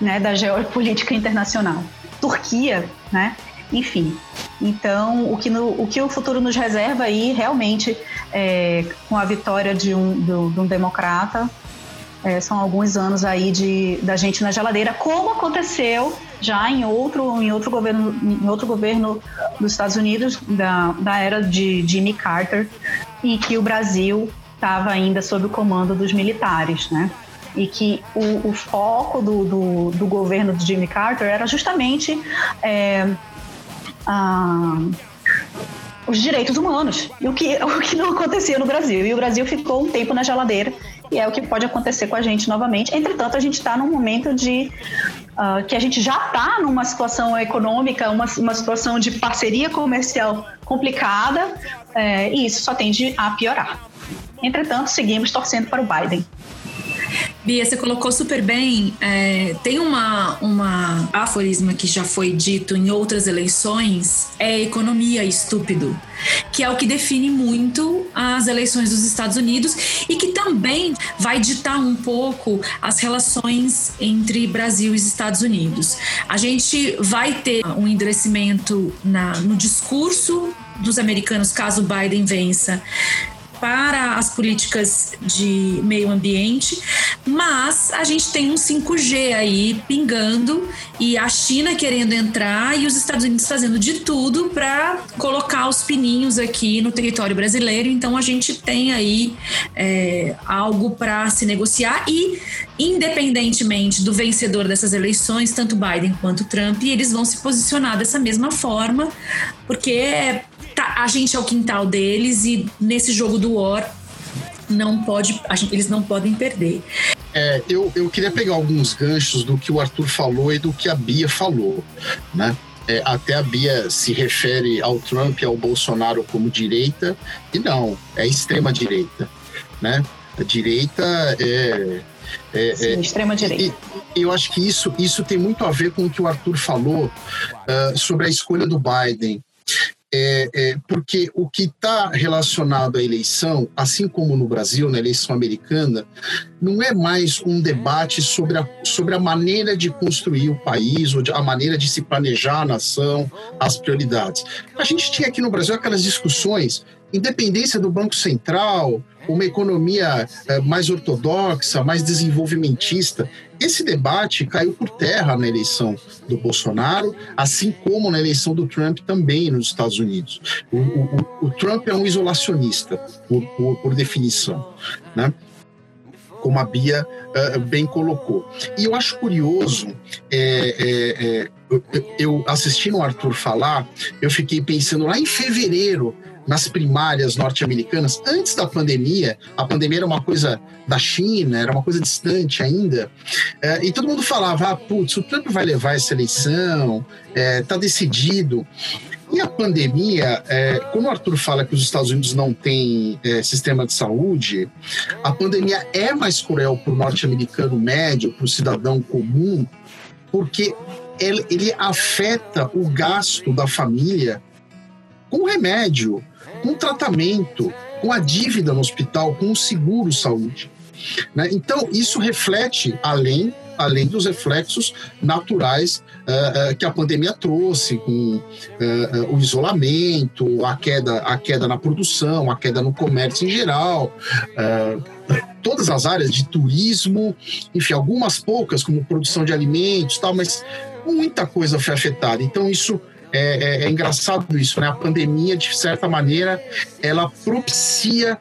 Speaker 5: né, da geopolítica internacional? Turquia, né? Enfim. Então, o que, no, o que o futuro nos reserva aí, realmente, é, com a vitória de um, do, de um democrata, é, são alguns anos aí de, da gente na geladeira, como aconteceu já em outro, em outro governo, em outro governo dos Estados Unidos, da, da era de Jimmy Carter, e que o Brasil estava ainda sob o comando dos militares, né? E que o, o foco do, do, do, governo de Jimmy Carter era justamente é, a, os direitos humanos, e o que, o que não acontecia no Brasil. E o Brasil ficou um tempo na geladeira, e é o que pode acontecer com a gente novamente. Entretanto, a gente está num momento de uh, que a gente já está numa situação econômica, uma, uma situação de parceria comercial complicada, é, e isso só tende a piorar. Entretanto, seguimos torcendo para o Biden.
Speaker 3: Bia, você colocou super bem. É, tem uma, uma aforisma que já foi dito em outras eleições: é economia estúpido, que é o que define muito as eleições dos Estados Unidos e que também vai ditar um pouco as relações entre Brasil e Estados Unidos. A gente vai ter um endurecimento na, no discurso dos americanos caso Biden vença para as políticas de meio ambiente, mas a gente tem um 5G aí pingando e a China querendo entrar e os Estados Unidos fazendo de tudo para colocar os pininhos aqui no território brasileiro. Então a gente tem aí é, algo para se negociar e, independentemente do vencedor dessas eleições, tanto Biden quanto Trump, eles vão se posicionar dessa mesma forma, porque é tá, a gente é o quintal deles e nesse jogo do War não pode, gente, eles não podem perder.
Speaker 6: É, eu, eu queria pegar alguns ganchos do que o Arthur falou e do que a Bia falou, né? É, até a Bia se refere ao Trump e ao Bolsonaro como direita, e não, é extrema direita, né? A direita é,
Speaker 5: é, Sim, é, extrema direita.
Speaker 6: eu acho que isso, isso tem muito a ver com o que o Arthur falou uh, sobre a escolha do Biden é, é, porque o que está relacionado à eleição, assim como no Brasil, na eleição americana, não é mais um debate sobre a, sobre a maneira de construir o país, ou de, a maneira de se planejar a nação, as prioridades. A gente tinha aqui no Brasil aquelas discussões independência do Banco Central, uma economia é, mais ortodoxa, mais desenvolvimentista. Esse debate caiu por terra na eleição do Bolsonaro, assim como na eleição do Trump também nos Estados Unidos. O, o, o Trump é um isolacionista, por, por, por definição. Né?
Speaker 7: Como a Bia uh, bem colocou. E eu acho curioso, é, é, é, eu assistindo o Arthur falar, eu fiquei pensando lá em fevereiro, nas primárias norte-americanas, antes da pandemia, a pandemia era uma coisa da China, era uma coisa distante ainda, é, e todo mundo falava, ah, putz, o Trump vai levar essa eleição, é, decidido. E a pandemia, é, como o Arthur fala que os Estados Unidos não têm é, sistema de saúde, a pandemia é mais cruel para o norte-americano médio, para o cidadão comum, porque ele, ele, afeta o gasto da família com remédio, com
Speaker 6: tratamento, com a dívida no hospital, com o seguro saúde. Né? Então, isso reflete, além além dos reflexos naturais uh, uh, que a pandemia trouxe, com uh, o isolamento, a queda, a queda na produção, a queda no comércio em geral, todas as áreas de turismo, enfim, algumas poucas, como produção de alimentos tal, mas muita coisa foi afetada. Então, isso é, é, é engraçado isso, né? A pandemia, de certa maneira, ela propicia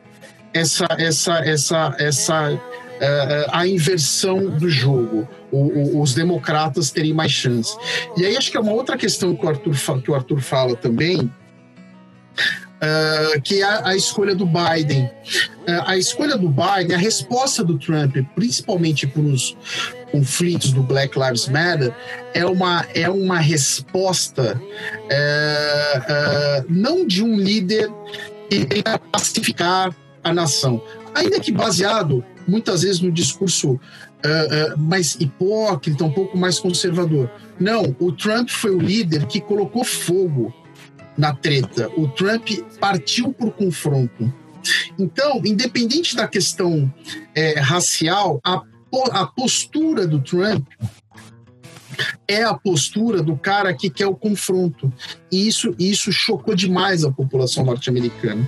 Speaker 6: essa, essa, essa, essa uh, a inversão do jogo, o, o, os democratas terem mais chance. E aí acho que é uma outra questão que o Arthur, que o Arthur fala também, Uh, que é a escolha do Biden. Uh, a escolha do Biden, a resposta do Trump, principalmente para os conflitos do Black Lives Matter, é uma, é uma resposta uh, não de um líder que tenta pacificar a nação, ainda que baseado muitas vezes no discurso uh, uh, mais hipócrita, um pouco mais conservador. Não, o Trump foi o líder que colocou fogo na treta. O Trump partiu por confronto. Então, independente da questão é, racial, a, a postura do Trump é a postura do cara que quer o confronto. E isso, isso chocou demais a população norte-americana.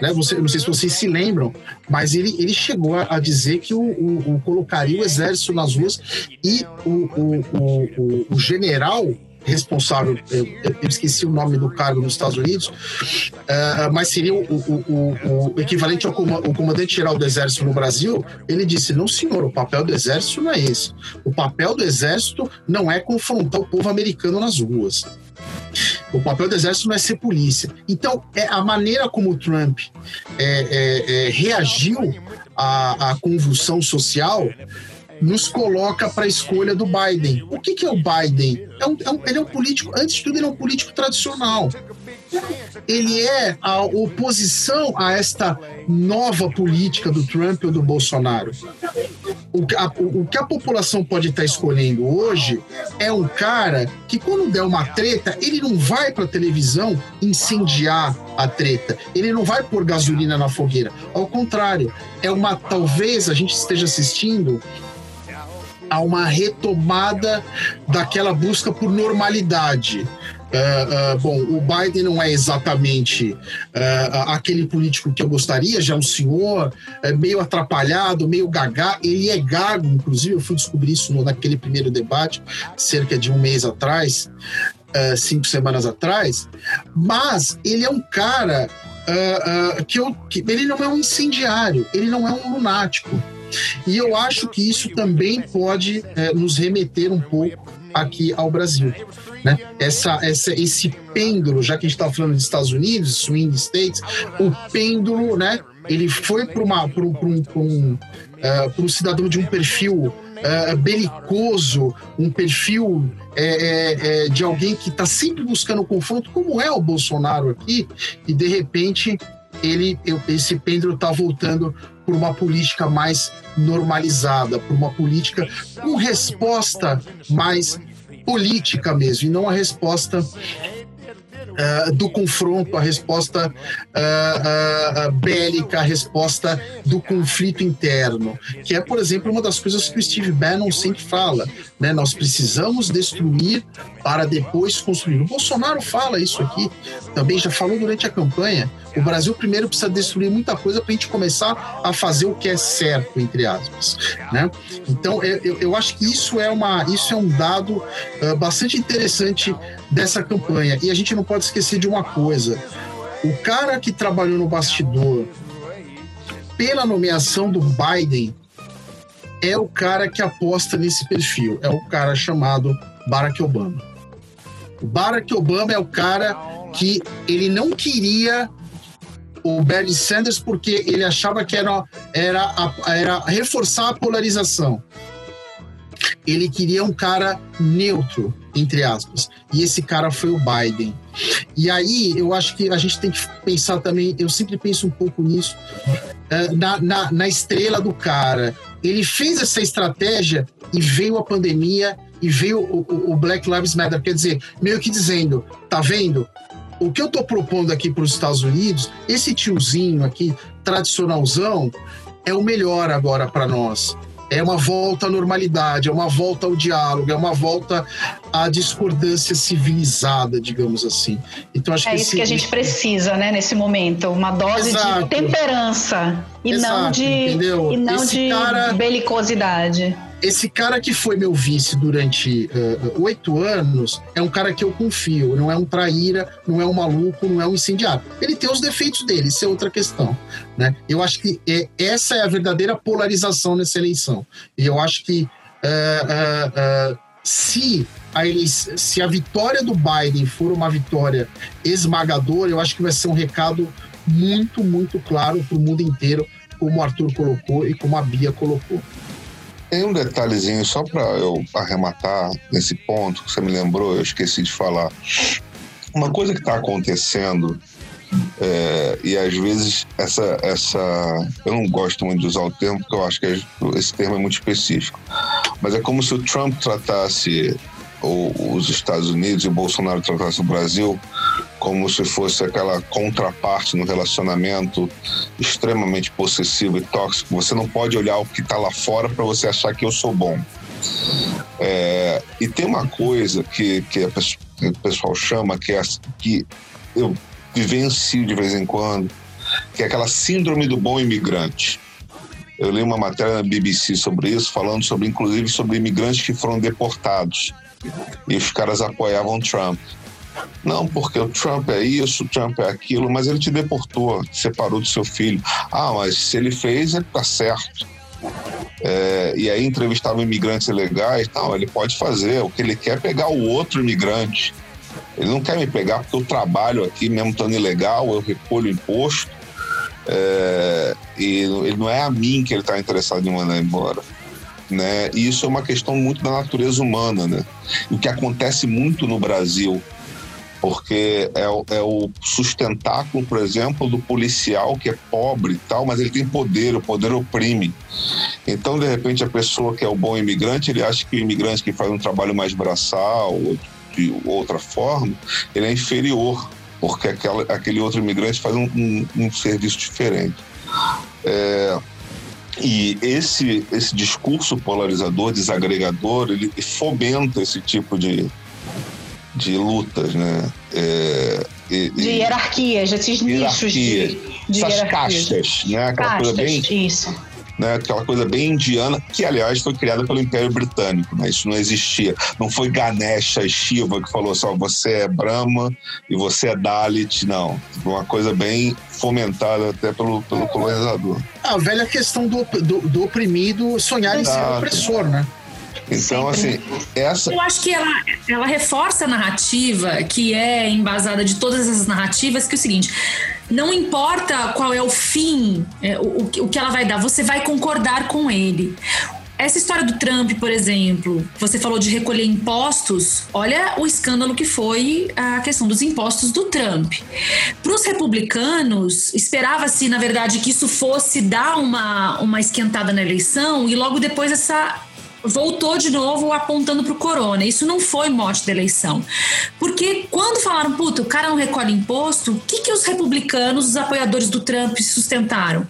Speaker 6: Né? Você, não sei se vocês se lembram, mas ele, ele chegou a, a dizer que o, o, o, colocaria o exército nas ruas e o, o, o general responsável, eu, eu, esqueci o nome do cargo nos Estados Unidos, uh, mas seria o, o, o, equivalente ao comandante-geral do Exército no Brasil. Ele disse: não, senhor, o papel do Exército não é esse. O papel do Exército não é confrontar o povo americano nas ruas. O papel do exército não é ser polícia. Então, é a maneira como o Trump é, é, é, reagiu à, à convulsão social nos coloca para a escolha do Biden. O que, que é o Biden? É um, é um, ele é um político, antes de tudo, ele é um político tradicional. Ele é a oposição a esta nova política do Trump ou do Bolsonaro. O, a, o que a população pode estar escolhendo hoje é um cara que, quando der uma treta, ele não vai para a televisão incendiar a treta. Ele não vai pôr gasolina na fogueira. Ao contrário, é uma. Talvez a gente esteja assistindo a uma retomada daquela busca por normalidade. Uh, uh, bom, o Biden não é exatamente uh, aquele político que eu gostaria, já é um senhor é meio atrapalhado, meio gaga. Ele é gago, inclusive, eu fui descobrir isso no, naquele primeiro debate, cerca de um mês atrás, cinco semanas atrás. Mas ele é um cara que, eu, que ele não é um incendiário, ele não é um lunático. E eu acho que isso também pode é, nos remeter um pouco aqui ao Brasil. Né? Essa, essa, esse pêndulo, já que a gente está falando dos Estados Unidos, swing states, o pêndulo, né? Ele foi para um, um, uh, um cidadão de um perfil uh, belicoso, um perfil é, é, é, de alguém que está sempre buscando confronto, como é o Bolsonaro aqui, e de repente ele, esse pêndulo está voltando por uma política mais normalizada, por uma política com resposta mais política mesmo, e não a resposta uh, do confronto, a resposta uh, uh, bélica, a resposta do conflito interno, que é, por exemplo, uma das coisas que o Steve Bannon sempre fala, né? Nós precisamos destruir para depois construir. O Bolsonaro fala isso aqui, também já falou durante a campanha. O Brasil primeiro precisa destruir muita coisa para a gente começar a fazer o que é certo, entre aspas. Né? Então, eu, eu acho que isso é, uma, isso é um dado bastante interessante dessa campanha. E a gente não pode esquecer de uma coisa: o cara que trabalhou no bastidor pela nomeação do Biden é o cara que aposta nesse perfil. É o cara chamado Barack Obama. O Barack Obama é o cara que ele não queria o Bernie Sanders porque ele achava que era, era, era reforçar a polarização. Ele queria um cara neutro, entre aspas. E esse cara foi o Biden. E aí eu acho que a gente tem que pensar também, eu sempre penso um pouco nisso, eh, na, na, na estrela do cara. Ele fez essa estratégia e veio a pandemia e veio o, o, Black Lives Matter. Quer dizer, meio que dizendo, tá vendo? O que eu tô propondo aqui para os Estados Unidos, esse tiozinho aqui, tradicionalzão, é o melhor agora para nós é uma volta à normalidade, é uma volta ao diálogo, é uma volta à discordância civilizada, digamos assim.
Speaker 5: Então acho é que isso esse... que a gente precisa, né, nesse momento, uma dose Exato. de temperança e Exato, não de entendeu? e não de cara... belicosidade
Speaker 6: esse cara que foi meu vice durante eh, oito uh, anos é um cara que eu confio, não é um traíra, não é um maluco, não é um incendiário. Ele tem os defeitos dele, isso é outra questão. Né? Eu acho que é, essa é a verdadeira polarização nessa eleição. E eu acho que uh, uh, se, a eleição, se a vitória do Biden for uma vitória esmagadora, eu acho que vai ser um recado muito, muito claro para o mundo inteiro, como o Arthur colocou e como a Bia colocou.
Speaker 4: Tem um detalhezinho só para eu arrematar nesse ponto que você me lembrou, eu esqueci de falar. Uma coisa que está acontecendo é, e às vezes essa, essa. Eu não gosto muito de usar o termo, porque eu acho que esse termo é muito específico. Mas é como se o Trump tratasse os Estados Unidos e o Bolsonaro tratasse o Brasil como se fosse aquela contraparte no relacionamento extremamente possessivo e tóxico. Você não pode olhar o que está lá fora para você achar que eu sou bom. É, e tem uma coisa que, que, a, que o pessoal chama que é que eu vivencio de vez em quando, que é aquela síndrome do bom imigrante. Eu li uma matéria na BBC sobre isso, falando sobre, inclusive, sobre imigrantes que foram deportados. E os caras apoiavam Trump. Não, porque o Trump é isso, o Trump é aquilo, mas ele te deportou, separou do seu filho. Ah, mas se ele fez, ele tá certo. É, e aí entrevistava imigrantes ilegais, não, ele pode fazer. O que ele quer é pegar o outro imigrante. Ele não quer me pegar porque eu trabalho aqui, mesmo estando ilegal, eu recolho imposto. É, e ele não é a mim que ele está interessado em mandar embora. Né? E isso é uma questão muito da natureza humana, né? O que acontece muito no Brasil porque é, é, o sustentáculo, por exemplo, do policial que é pobre e tal, mas ele tem poder, o poder oprime. Então, de repente, a pessoa que é o bom imigrante, ele acha que o imigrante que faz um trabalho mais braçal ou de outra forma, ele é inferior, porque aquela, aquele outro imigrante faz um, um, um serviço diferente. É, e esse, esse discurso polarizador, desagregador, ele fomenta esse tipo de, de lutas, né?
Speaker 5: É, e, de hierarquias, esses nichos de,
Speaker 4: de Essas castas, né? Aquela castas, coisa bem.
Speaker 5: Isso.
Speaker 4: Né, aquela coisa bem indiana, que aliás foi criada pelo Império Britânico, né? Isso não existia. Não foi Ganesha e Shiva que falou só assim, você é Brahma e você é Dalit, não. Foi uma coisa bem fomentada até pelo, pelo colonizador.
Speaker 6: A velha questão do, do, do oprimido sonhar em ser opressor, né?
Speaker 4: Então, assim, essa.
Speaker 3: Eu acho que ela, ela reforça a narrativa, que é embasada de todas essas narrativas, que é o seguinte: não importa qual é o fim, é, o, o que ela vai dar, você vai concordar com ele. Essa história do Trump, por exemplo, você falou de recolher impostos. Olha o escândalo que foi a questão dos impostos do Trump. Para os republicanos, esperava-se, na verdade, que isso fosse dar uma, uma esquentada na eleição e logo depois essa voltou de novo apontando para o corona. Isso não foi mote da eleição. Porque quando falaram, puta, o cara não recolhe imposto, o que, que os republicanos, os apoiadores do Trump, sustentaram?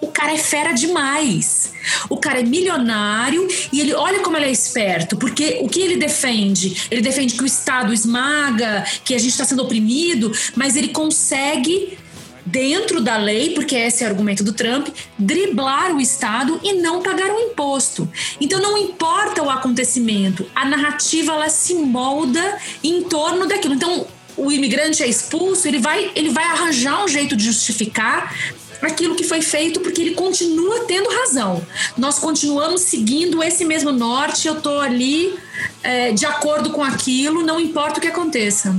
Speaker 3: O cara é fera demais. O cara é milionário e ele olha como ele é esperto, porque o que ele defende? Ele defende que o Estado esmaga, que a gente está sendo oprimido, mas ele consegue dentro da lei, porque esse é o argumento do Trump, driblar o Estado e não pagar o um imposto. Então não importa o acontecimento, a narrativa ela se molda em torno daquilo. Então o imigrante é expulso, ele vai, ele vai arranjar um jeito de justificar aquilo que foi feito, porque ele continua tendo razão. Nós continuamos seguindo esse mesmo norte, eu estou ali é, de acordo com aquilo, não importa o que aconteça.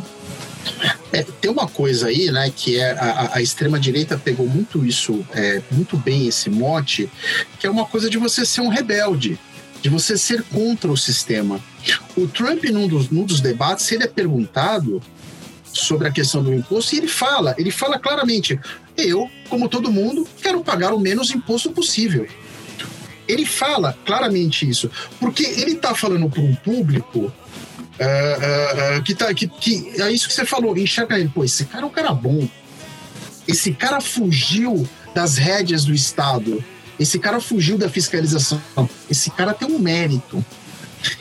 Speaker 6: É, tem uma coisa aí, né, que é a, a extrema-direita pegou muito isso, é, muito bem esse mote, que é uma coisa de você ser um rebelde, de você ser contra o sistema. O Trump, num dos, num dos debates, ele é perguntado sobre a questão do imposto e ele fala, ele fala claramente, eu, como todo mundo, quero pagar o menos imposto possível. Ele fala claramente isso, porque ele está falando para um público é, é, que, tá, que, que é isso que você falou, enxerga ele, pô, esse cara é um cara bom. Esse cara fugiu das rédeas do Estado. Esse cara fugiu da fiscalização. Esse cara tem um mérito.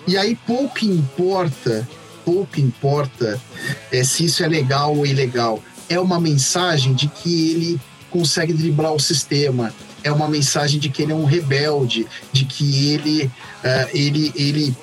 Speaker 6: E aí pouco importa, pouco importa é, se isso é legal ou ilegal. É uma mensagem de que ele consegue driblar o sistema. É uma mensagem de que ele é um rebelde, de que ele, uh, ele, ele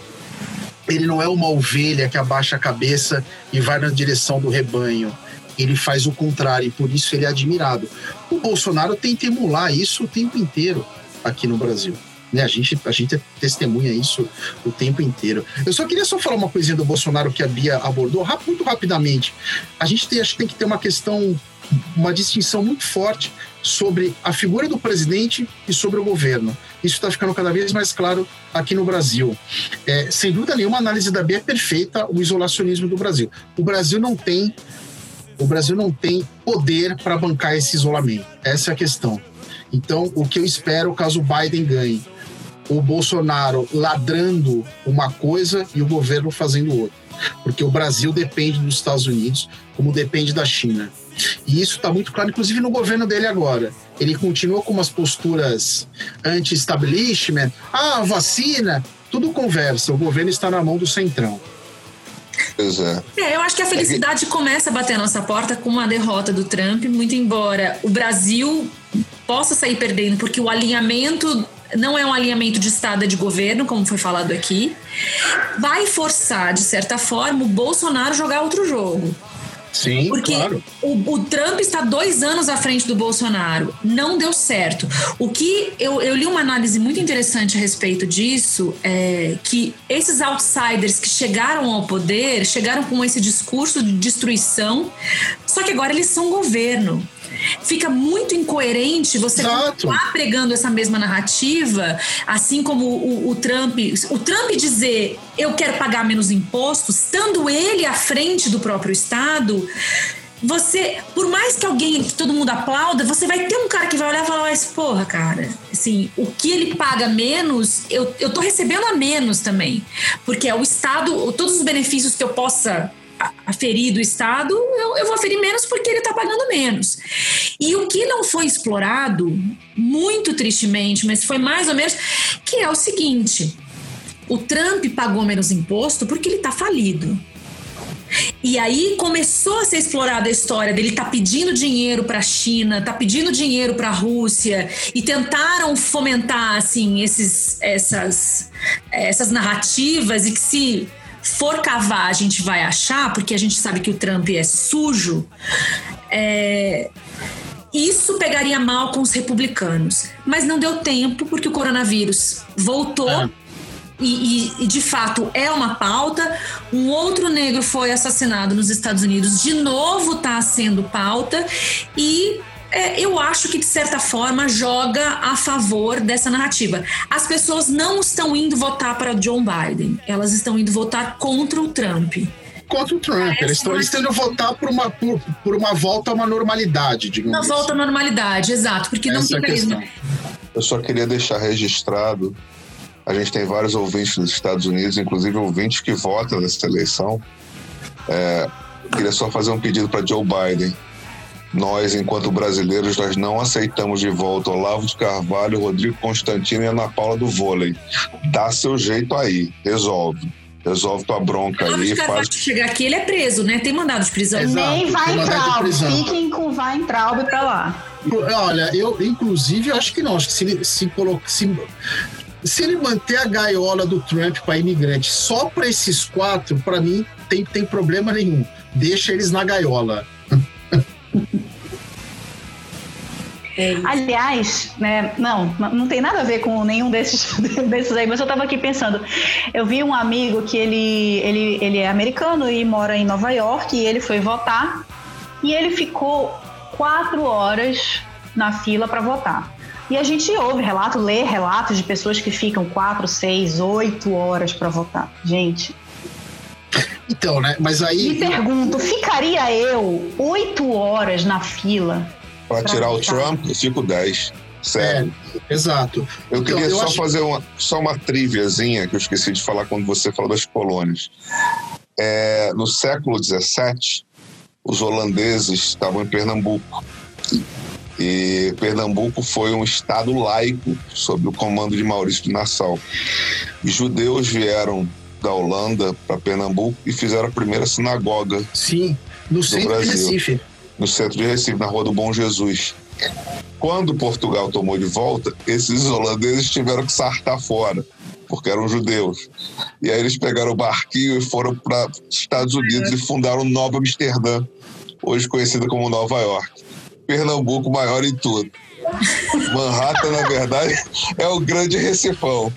Speaker 6: ele não é uma ovelha que abaixa a cabeça e vai na direção do rebanho. Ele faz o contrário e por isso ele é admirado. O Bolsonaro tenta emular isso o tempo inteiro aqui no Brasil. Né? A, gente, a gente testemunha isso o tempo inteiro. Eu só queria só falar uma coisinha do Bolsonaro que a Bia abordou muito rapidamente. A gente tem, acho que tem que ter uma questão, uma distinção muito forte sobre a figura do presidente e sobre o governo. Isso está ficando cada vez mais claro aqui no Brasil. É, sem dúvida nenhuma, a análise da Bia é perfeita, o isolacionismo do Brasil. O Brasil não tem o Brasil não tem poder para bancar esse isolamento. Essa é a questão. Então, o que eu espero caso Biden ganhe? O Bolsonaro ladrando uma coisa e o governo fazendo outra. Porque o Brasil depende dos Estados Unidos, como depende da China. E isso está muito claro, inclusive no governo dele agora. Ele continua com umas posturas anti-establishment, ah, vacina, tudo conversa. O governo está na mão do centrão.
Speaker 3: É. é. Eu acho que a felicidade começa a bater a nossa porta com uma derrota do Trump, muito embora o Brasil possa sair perdendo, porque o alinhamento não é um alinhamento de Estado, é de governo, como foi falado aqui, vai forçar, de certa forma, o Bolsonaro jogar outro jogo.
Speaker 6: Sim,
Speaker 3: Porque
Speaker 6: claro.
Speaker 3: o, o, Trump está dois anos à frente do Bolsonaro. Não deu certo. O que eu, eu li uma análise muito interessante a respeito disso é que esses outsiders que chegaram ao poder chegaram com esse discurso de destruição, só que agora eles são governo fica muito incoerente você continuar pregando essa mesma narrativa, assim como o, o, Trump. O Trump dizer eu quero pagar menos impostos, estando ele à frente do próprio Estado você, por mais que alguém, que todo mundo aplauda, você vai ter um cara que vai olhar e falar, mas porra, cara, assim, o que ele paga menos, eu, eu tô recebendo a menos também. Porque é o Estado, todos os benefícios que eu possa aferir do Estado, eu, eu vou aferir menos porque ele está pagando menos. E o que não foi explorado, muito tristemente, mas foi mais ou menos, que é o seguinte: o Trump pagou menos imposto porque ele está falido. E aí começou a ser explorada a história dele tá pedindo dinheiro para a China, tá pedindo dinheiro para a Rússia e tentaram fomentar assim esses essas essas narrativas e que se for cavar, a gente vai achar, porque a gente sabe que o Trump é sujo. É, isso pegaria mal com os republicanos. Mas não deu tempo, porque o coronavírus voltou. É. E, e, e, de fato é uma pauta. Um outro negro foi assassinado nos Estados Unidos, de novo está sendo pauta. E é, eu acho que, de certa forma, joga a favor dessa narrativa. As pessoas não estão indo votar para John Biden, elas estão indo votar contra o Trump.
Speaker 6: Contra o Trump. eles estão, eles estão indo votar por uma, por, por, uma volta a uma normalidade, digamos
Speaker 3: Uma volta à normalidade, exato, porque Essa não fica é
Speaker 4: Eu só queria deixar registrado a gente tem vários ouvintes nos Estados Unidos, inclusive ouvintes que votam nessa eleição. É, queria só fazer um pedido para Joe Biden nós, enquanto brasileiros, nós não aceitamos de volta Olavo de Carvalho, Rodrigo Constantino e Ana Paula do vôlei. Dá seu jeito aí, resolve. Resolve tua bronca
Speaker 3: Olavo
Speaker 4: aí.
Speaker 3: De Carvalho faz... chegar aqui, ele é preso, né? Tem mandado de prisão.
Speaker 5: Exato, Nem vai Traub. Fiquem com vai Traub pra lá.
Speaker 6: Olha, eu, inclusive, acho que não. Acho que se ele se coloca. Se, se ele manter a gaiola do Trump para imigrante só para esses quatro, para mim, tem, tem problema nenhum. Deixa eles na gaiola.
Speaker 3: É.
Speaker 5: Aliás, né, não, não tem nada a ver com nenhum desses, desses aí, mas eu tava aqui pensando. Eu vi um amigo que ele, ele, ele é americano e mora em Nova York e ele foi votar e ele ficou quatro horas na fila para votar. E a gente ouve relato, lê relatos de pessoas que ficam quatro, seis, oito horas para votar. Gente,
Speaker 6: Então, né? Mas aí.
Speaker 5: me pergunto, ficaria eu oito horas na fila?
Speaker 4: Pra
Speaker 5: Pra
Speaker 4: tirar o
Speaker 5: votar.
Speaker 4: Trump, eu fico 10. Sério.
Speaker 6: É, exato.
Speaker 4: Eu
Speaker 6: Então,
Speaker 4: queria
Speaker 6: eu
Speaker 4: só
Speaker 6: acho-
Speaker 4: fazer uma, só uma triviazinha que eu esqueci de falar quando você falou das colônias. É, no século XVII, os holandeses estavam em Pernambuco. E Pernambuco foi um estado laico sob o comando de Maurício de Nassau. E judeus vieram da Holanda para Pernambuco e fizeram a primeira sinagoga
Speaker 6: Sim, no centro de
Speaker 4: Brasil.
Speaker 6: Recife.
Speaker 4: no centro de Recife, na Rua do Bom Jesus. Quando Portugal tomou de volta, esses holandeses tiveram que sartar fora, porque eram judeus. E aí eles pegaram o barquinho e foram para os Estados Unidos e fundaram Nova Amsterdã, hoje conhecida como Nova York. Pernambuco maior em tudo. Manhattan, na verdade, é o grande Recifão.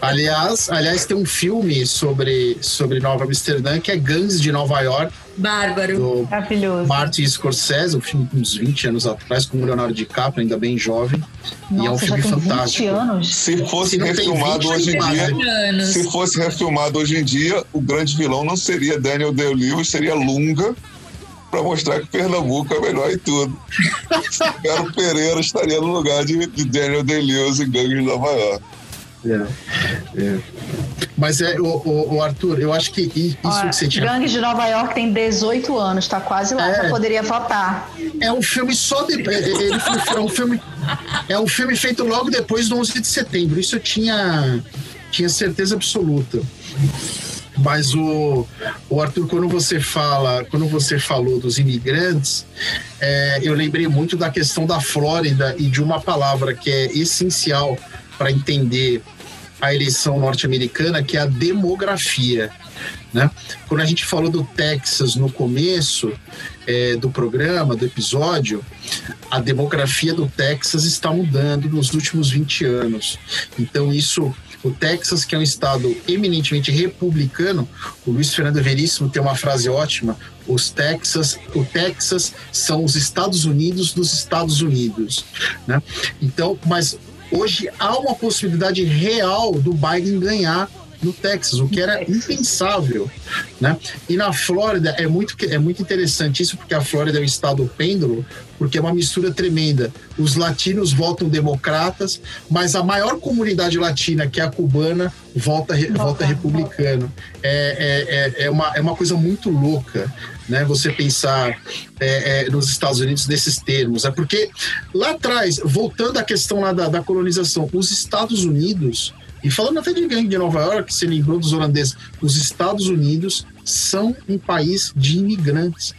Speaker 6: Aliás, aliás, tem um filme sobre, sobre Nova Amsterdã que é Gangs de Nova York,
Speaker 3: Bárbaro.
Speaker 6: do
Speaker 5: Maravilhoso.
Speaker 6: Martin Scorsese, um filme de uns 20 anos atrás, com o Leonardo DiCaprio, ainda bem jovem. e é um
Speaker 5: Nossa,
Speaker 6: filme
Speaker 5: tem 20
Speaker 6: fantástico.
Speaker 5: anos.
Speaker 4: Se fosse
Speaker 6: Se
Speaker 4: refilmado
Speaker 6: 20,
Speaker 4: hoje em dia,
Speaker 6: mais.
Speaker 3: anos.
Speaker 4: Se fosse refilmado hoje em dia, o grande vilão não seria Daniel Day-Lewis, seria Lunga, para mostrar que Pernambuco é melhor em tudo. Garo Pereira estaria no lugar de, de Daniel Day-Lewis em Gangue de Nova York.
Speaker 6: É, é. Mas é, o, o- o Arthur, eu acho que isso
Speaker 5: Olha,
Speaker 6: que você tinha.
Speaker 5: Gangues de Nova York tem 18 anos, tá quase lá,
Speaker 6: É.
Speaker 5: já poderia votar.
Speaker 6: É um filme só de, é, é, ele foi- é um filme é um filme feito logo depois do 11 de setembro. Isso eu tinha tinha certeza absoluta. Mas o, o Arthur, quando você fala, quando você falou dos imigrantes, é, eu lembrei muito da questão da Flórida e de uma palavra que é essencial para entender a eleição norte-americana, que é a demografia. Né? Quando a gente falou do Texas no começo é, do programa, do episódio, a demografia do Texas está mudando nos últimos 20 anos. Então, isso, o Texas, que é um estado eminentemente republicano, o Luiz Fernando Veríssimo tem uma frase ótima: os Texas, o Texas são os Estados Unidos dos Estados Unidos. Né? Então, mas hoje há uma possibilidade real do Biden ganhar no Texas, o que era impensável, né? E na Flórida é muito é muito interessante isso porque a Flórida é um estado pêndulo, porque é uma mistura tremenda. Os latinos votam democratas, mas a maior comunidade latina, que é a cubana, volta volta,
Speaker 5: Volta,
Speaker 6: republicano. É, é, é, é uma é uma coisa muito louca, né? Você pensar é, é, nos Estados Unidos nesses termos, é porque lá atrás, voltando à questão lá da, da colonização, os Estados Unidos e falando até de gangue de Nova York, você lembrou dos holandeses, os Estados Unidos são um país de imigrantes.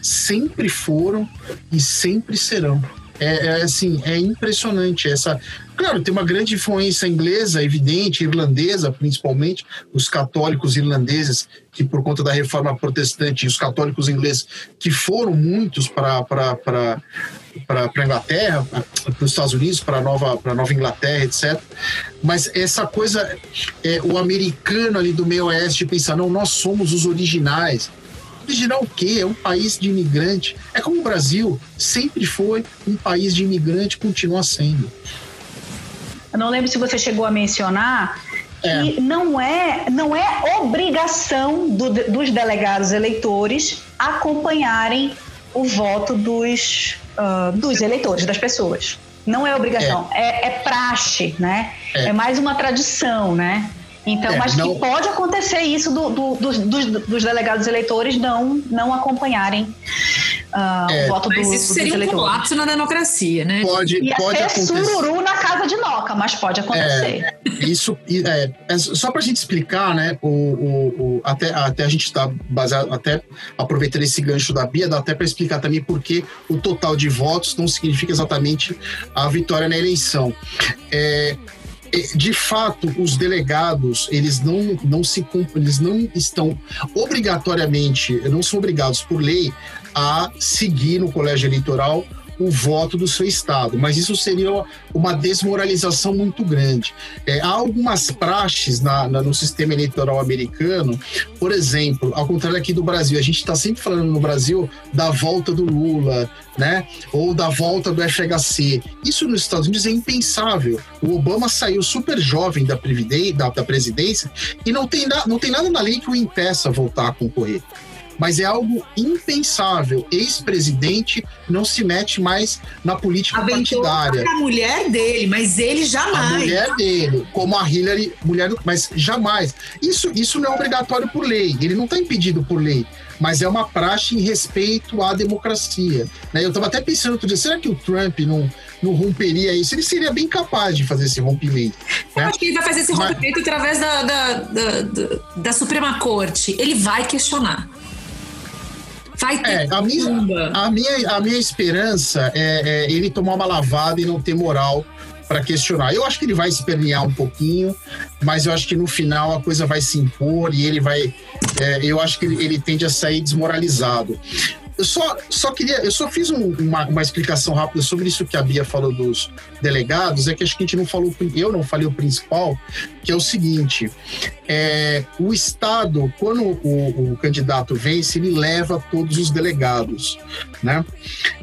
Speaker 6: Sempre foram e sempre serão. É, é, assim, é impressionante essa. Claro, tem uma grande influência inglesa, evidente, irlandesa, principalmente, os católicos irlandeses, que por conta da reforma protestante, os católicos ingleses, que foram muitos para para a Inglaterra, para os Estados Unidos, para Nova para Nova Inglaterra, etc. Mas essa coisa, é, o americano ali do meio oeste pensar, não, nós somos os originais. Original o quê? É um país de imigrante. É como o Brasil sempre foi um país de imigrante, continua sendo.
Speaker 5: Eu não lembro se você chegou a mencionar
Speaker 6: É.
Speaker 5: que não é, não é obrigação do- dos delegados eleitores acompanharem o voto dos, ah, dos eleitores, das pessoas. Não é obrigação, é, é praxe, né?
Speaker 6: É.
Speaker 5: É. mais uma tradição, né? Então,
Speaker 6: É,
Speaker 5: mas
Speaker 6: não-
Speaker 5: que pode acontecer isso do- do- dos, dos, dos delegados eleitores não, não acompanharem ah,
Speaker 6: É.
Speaker 5: o voto do,
Speaker 3: Mas isso
Speaker 5: dos
Speaker 3: seria um
Speaker 5: eleitores.
Speaker 3: colapso na democracia, né?
Speaker 6: Pode,
Speaker 5: Ia
Speaker 6: pode acontecer.
Speaker 5: sururu na casa de Noca, mas pode acontecer.
Speaker 6: Isso e, é, é só para a gente explicar, né? O, o, o- até, até a gente está baseado, até aproveitando esse gancho da Bia, dá até para explicar também por que o total de votos não significa exatamente a vitória na eleição. É, é, de fato, os delegados eles não, não se eles não estão obrigatoriamente, não são obrigados por lei a seguir no colégio eleitoral o voto do seu estado, mas isso seria uma desmoralização muito grande. É, há algumas praxes na, na, no sistema eleitoral americano, por exemplo, ao contrário aqui do Brasil, a gente está sempre falando no Brasil da volta do Lula, né? Ou da volta do FHC. Isso nos Estados Unidos é impensável. O Obama saiu super jovem da, da, da presidência e não tem, na, não tem nada na lei que o impeça a voltar a concorrer mas é algo impensável. Ex-presidente não se mete mais na política Aventou partidária.
Speaker 3: A mulher dele, mas ele jamais.
Speaker 6: A mulher dele, como a Hillary, mulher, mas jamais. Isso, isso não é obrigatório por lei. Ele não está impedido por lei mas é uma praxe em respeito à democracia. Né? Eu estava até pensando outro dia, será que o Trump não, não romperia isso? Ele seria bem capaz de fazer esse rompimento.
Speaker 3: Eu né? acho que ele vai fazer esse rompimento mas... através da, da, da, da, da Suprema Corte. Ele vai questionar. Vai ter
Speaker 6: é, a, minha, a, minha, a minha esperança é, é ele tomar uma lavada e não ter moral para questionar. Eu acho que ele vai se permear um pouquinho, mas eu acho que no final a coisa vai se impor e ele vai. É, eu acho que ele, ele, tende a sair desmoralizado. Eu só, só queria, eu só fiz um, uma, uma, explicação rápida sobre isso que a Bia falou dos delegados, é que acho que a gente não falou, eu não falei o principal, que é o seguinte: é, o Estado, quando o, o, candidato vence, ele leva todos os delegados, né?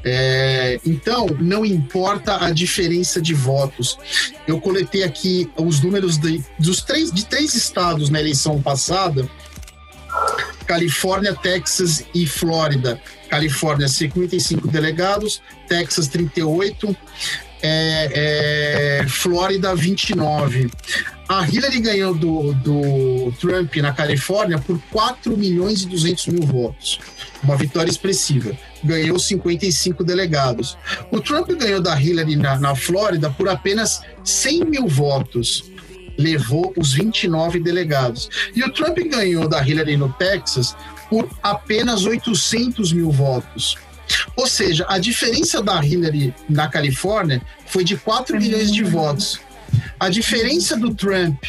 Speaker 6: É, então, não importa a diferença de votos. Eu coletei aqui os números de, dos três, de três estados na eleição passada. Califórnia, Texas e Flórida Califórnia 55 delegados, Texas 38, é, é, Flórida 29. A Hillary ganhou do, do Trump na Califórnia por 4 milhões e 200 mil votos. Uma vitória expressiva. Ganhou 55 delegados. O Trump ganhou da Hillary na, na Flórida por apenas 100 mil votos levou os 29 delegados. E o Trump ganhou da Hillary no Texas por apenas 800 mil votos. Ou seja, a diferença da Hillary na Califórnia foi de 4 milhões de votos. A diferença do Trump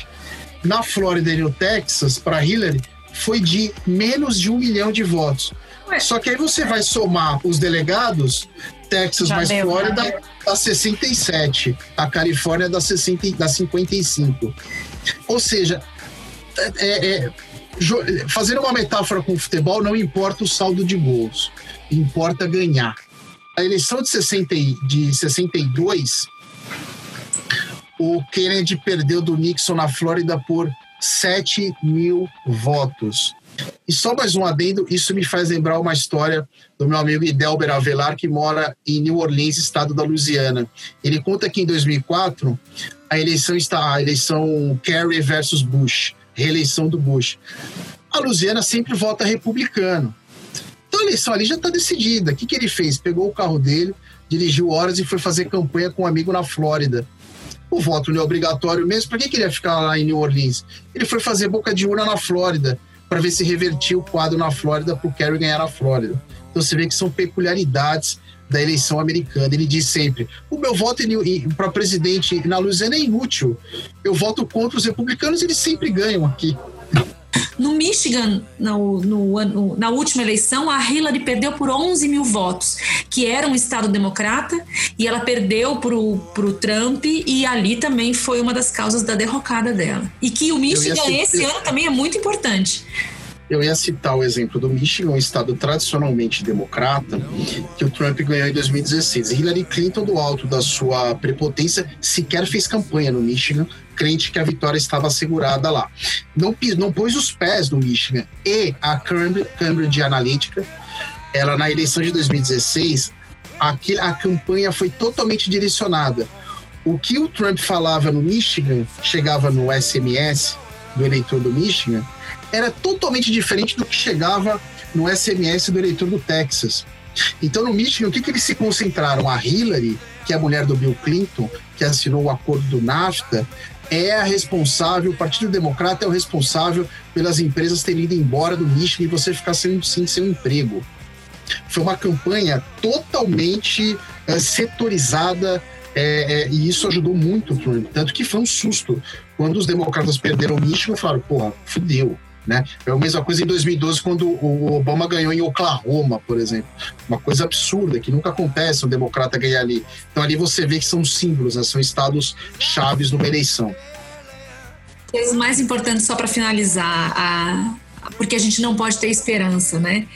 Speaker 6: na Flórida e no Texas para Hillary foi de menos de um milhão de votos. Ué. Só que aí você vai somar os delegados, Texas já mais deu, Flórida dá 67, a Califórnia dá, 60, dá 55. Ou seja, é, é, fazendo uma metáfora com o futebol, não importa o saldo de gols, importa ganhar. A eleição de, 60, de 62, o Kennedy perdeu do Nixon na Flórida por 7 mil votos. E só mais um adendo, isso me faz lembrar uma história do meu amigo Idelber Avelar, que mora em New Orleans, estado da Louisiana. Ele conta que em 2004, a eleição está a eleição Kerry versus Bush reeleição do Bush. A Luziana sempre vota republicano. Então a eleição ali já está decidida. O que, que ele fez? Pegou o carro dele, dirigiu horas e foi fazer campanha com um amigo na Flórida. O voto não é obrigatório mesmo. Para que, que ele ia ficar lá em New Orleans? Ele foi fazer boca de urna na Flórida para ver se revertia o quadro na Flórida para o Kerry ganhar na Flórida. Então você vê que são peculiaridades da eleição americana. Ele diz sempre: o meu voto para presidente na Louisiana é inútil. Eu voto contra os republicanos, eles sempre ganham aqui.
Speaker 3: No Michigan, no, no, na última eleição, a Hillary perdeu por 11 mil votos, que era um estado democrata, e ela perdeu para o Trump, e ali também foi uma das causas da derrocada dela. E que o Michigan esse ano também é muito importante
Speaker 6: eu ia citar o exemplo do Michigan, um estado tradicionalmente democrata, que o Trump ganhou em 2016. Hillary Clinton, do alto da sua prepotência, sequer fez campanha no Michigan, crente que a vitória estava assegurada lá. Não, não pôs os pés no Michigan. E a Cambridge Analytica, ela na eleição de 2016, aqui, a campanha foi totalmente direcionada. O que o Trump falava no Michigan chegava no SMS do eleitor do Michigan era totalmente diferente do que chegava no SMS do eleitor do Texas. Então, no Michigan, o que, que eles se concentraram? A Hillary, que é a mulher do Bill Clinton, que assinou o acordo do NAFTA, é a responsável, o Partido Democrata é o responsável pelas empresas terem ido embora do Michigan e você ficar sem, sem seu emprego. Foi uma campanha totalmente é, setorizada é, é, e isso ajudou muito o Trump. Tanto que foi um susto. Quando os democratas perderam o Michigan, falaram: porra, fudeu Né? É a mesma coisa em 2012, quando o Obama ganhou em Oklahoma, por exemplo. Uma coisa absurda, que nunca acontece um democrata ganhar ali. Então ali você vê que são símbolos, né? são estados chaves numa eleição.
Speaker 3: O mais importante, só para finalizar, a, porque a gente não pode ter esperança, né?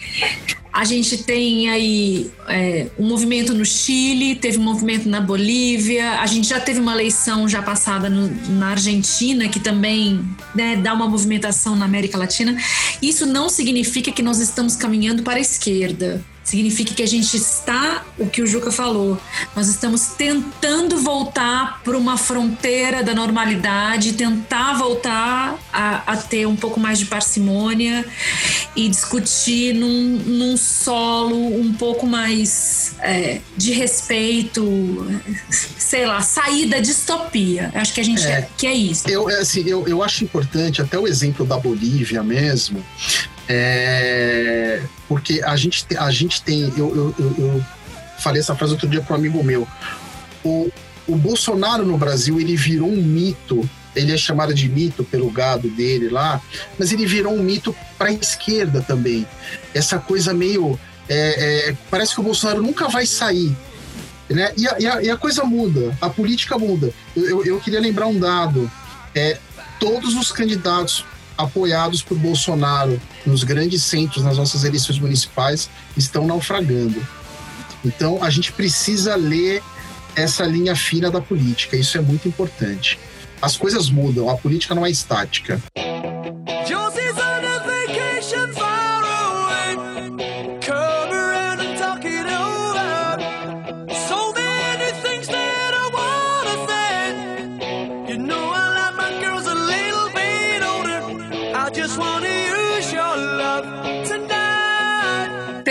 Speaker 3: A gente tem aí é, um movimento no Chile, teve um movimento na Bolívia, a gente já teve uma eleição já passada no, na Argentina, que também né, dá uma movimentação na América Latina. Isso não significa que nós estamos caminhando para a esquerda significa que a gente está, o que o Juca falou, nós estamos tentando voltar para uma fronteira da normalidade, tentar voltar a, a, ter um pouco mais de parcimônia e discutir num, num solo um pouco mais é, de respeito, sei lá, sair da distopia. Acho que a gente é, é que é isso.
Speaker 6: Eu, é assim, eu, eu acho importante, até o exemplo da Bolívia mesmo, é, porque a gente, a gente tem. Eu, eu, eu, falei essa frase outro dia para um amigo meu. O, o Bolsonaro no Brasil ele virou um mito. Ele é chamado de mito pelo gado dele lá, mas ele virou um mito para a esquerda também. Essa coisa meio. É, é, parece que o Bolsonaro nunca vai sair. Né? E, a, e, a, e a coisa muda, a política muda. Eu, eu, eu queria lembrar um dado: é, todos os candidatos apoiados por Bolsonaro nos grandes centros, nas nossas eleições municipais, estão naufragando. Então, a gente precisa ler essa linha fina da política, isso é muito importante. As coisas mudam, a política não é estática.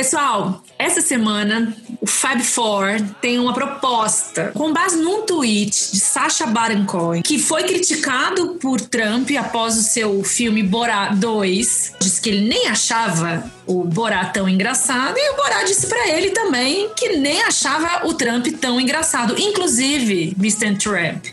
Speaker 3: Pessoal, essa semana o Fab Four tem uma proposta com base num tweet de Sacha Baron Cohen, que foi criticado por Trump após o seu filme Borat 2. Diz que ele nem achava o Borat tão engraçado e o Borat disse para ele também que nem achava o Trump tão engraçado. Inclusive, Mr. Trump,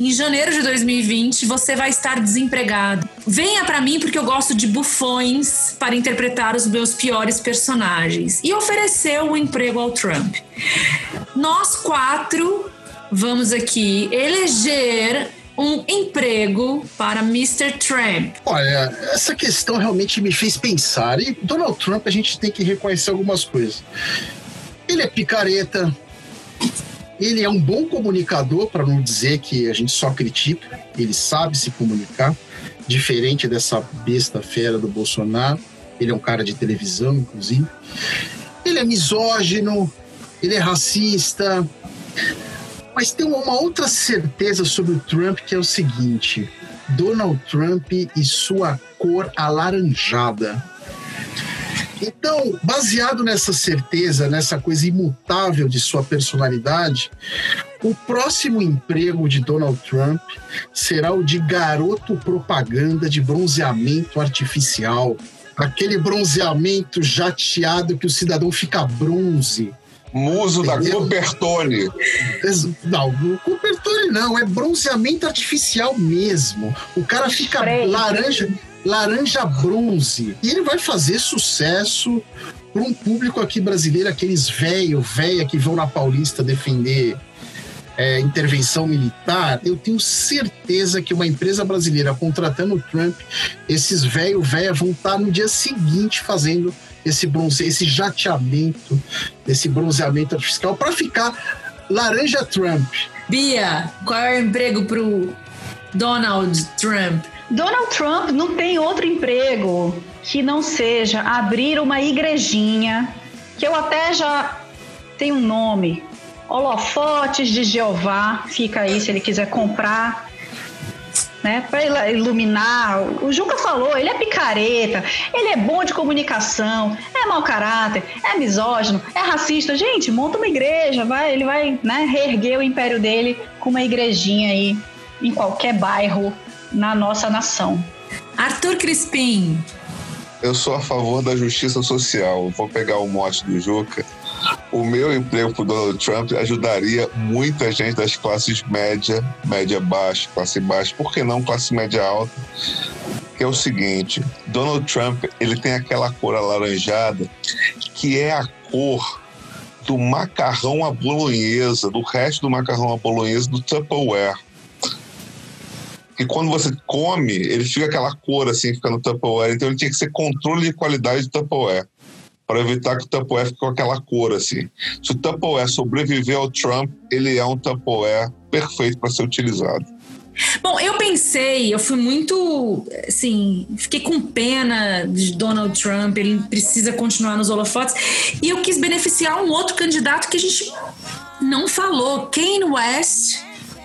Speaker 3: em janeiro de 2020 você vai estar desempregado. Venha para mim porque eu gosto de bufões para interpretar os meus piores personagens. E ofereceu um emprego ao Trump. Nós quatro vamos aqui eleger um emprego para Mr. Trump?
Speaker 6: Olha, essa questão realmente me fez pensar. E Donald Trump, a gente tem que reconhecer algumas coisas. Ele é picareta, ele é um bom comunicador, para não dizer que a gente só critica, ele sabe se comunicar, diferente dessa besta fera do Bolsonaro. Ele é um cara de televisão, inclusive. Ele é misógino, ele é racista, mas tem uma outra certeza sobre o Trump que é o seguinte: Donald Trump e sua cor alaranjada. Então, baseado nessa certeza, nessa coisa imutável de sua personalidade, o próximo emprego de Donald Trump será o de garoto propaganda de bronzeamento artificial. Aquele bronzeamento jateado que o cidadão fica bronze
Speaker 4: Muso da Cupertone.
Speaker 6: Não, Cupertone não, é bronzeamento artificial mesmo. O cara fica laranja, laranja bronze. E ele vai fazer sucesso para um público aqui brasileiro, aqueles velho, velha que vão na Paulista defender é, intervenção militar, eu tenho certeza que uma empresa brasileira contratando o Trump, esses velho, velha vão estar no dia seguinte fazendo esse bronze, esse jateamento, esse bronzeamento artificial para ficar laranja Trump.
Speaker 3: Bia, qual é o emprego pro Donald Trump?
Speaker 5: Donald Trump não tem outro emprego que não seja abrir uma igrejinha, que eu até já tenho um nome, Holofotes de Jeová, fica aí se ele quiser comprar né? Para iluminar. O Juca falou, ele é picareta, ele é bom de comunicação, é mau caráter, é misógino, é racista. Gente, monta uma igreja, vai, ele vai, né, reerguer o império dele com uma igrejinha aí em qualquer bairro na nossa nação.
Speaker 3: Arthur Crispim.
Speaker 4: Eu sou a favor da justiça social. Vou pegar o mote do Juca o meu emprego para Donald Trump ajudaria muita gente das classes média, média baixa, classe baixa, por que não classe média alta, que é o seguinte: Donald Trump ele tem aquela cor alaranjada que é a cor do macarrão à bolonhesa, do resto do macarrão à bolonhesa do Tupperware. E quando você come, ele fica aquela cor assim, fica no Tupperware. Então ele tinha que ser controle de qualidade do Tupperware para evitar que o Tupperware fique com aquela cor assim. Se o Tupperware sobreviver ao Trump, ele é um Tupperware perfeito para ser utilizado.
Speaker 3: Bom, eu pensei, eu fui muito, assim, fiquei com pena de Donald Trump, ele precisa continuar nos holofotes, e eu quis beneficiar um outro candidato que a gente não falou, Kane West,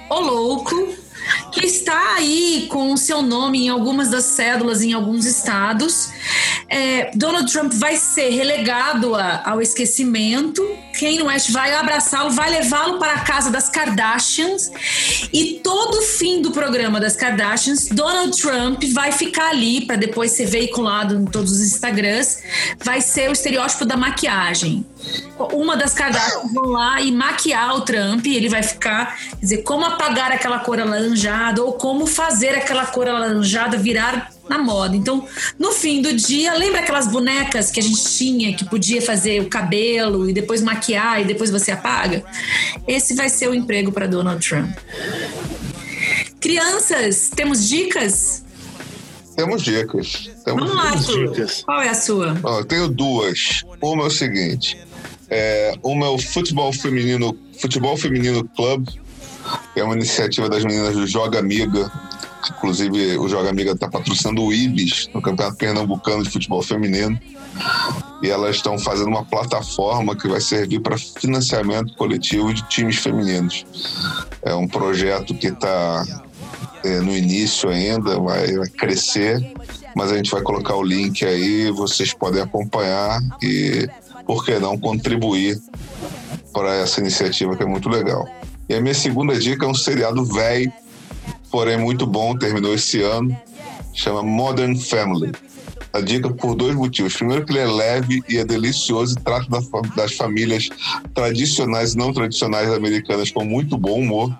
Speaker 3: o louco, que está aí com o seu nome em algumas das cédulas em alguns estados. É, Donald Trump vai ser relegado a, ao esquecimento. Kanye West vai abraçá-lo, vai levá-lo para a casa das Kardashians. E todo fim do programa das Kardashians, Donald Trump vai ficar ali para depois ser veiculado em todos os Instagrams. Vai ser o estereótipo da maquiagem uma das Kardashians vão lá e maquiar o Trump, e ele vai ficar, quer dizer, como apagar aquela cor alaranjada ou como fazer aquela cor alaranjada virar na moda. Então, no fim do dia, lembra aquelas bonecas que a gente tinha que podia fazer o cabelo e depois maquiar e depois você apaga? Esse vai ser o emprego para Donald Trump. Crianças, temos dicas?
Speaker 4: Temos dicas. Temos
Speaker 3: Vamos lá, dicas. Qual é a sua?
Speaker 4: eu tenho duas. Uma é o seguinte: é, uma é o Futebol Feminino, Futebol Feminino Club, é uma iniciativa das meninas do Joga Amiga. Inclusive, o Joga Amiga está patrocinando o IBIS, no Campeonato Pernambucano de Futebol Feminino. E elas estão fazendo uma plataforma que vai servir para financiamento coletivo de times femininos. É um projeto que está é, no início ainda, vai, vai crescer, mas a gente vai colocar o link aí, vocês podem acompanhar e por que não contribuir para essa iniciativa que é muito legal. E a minha segunda dica é um seriado velho, porém muito bom, terminou esse ano, chama Modern Family. A dica por dois motivos. Primeiro, que ele é leve e é delicioso e trata das famílias tradicionais e não tradicionais americanas com muito bom humor.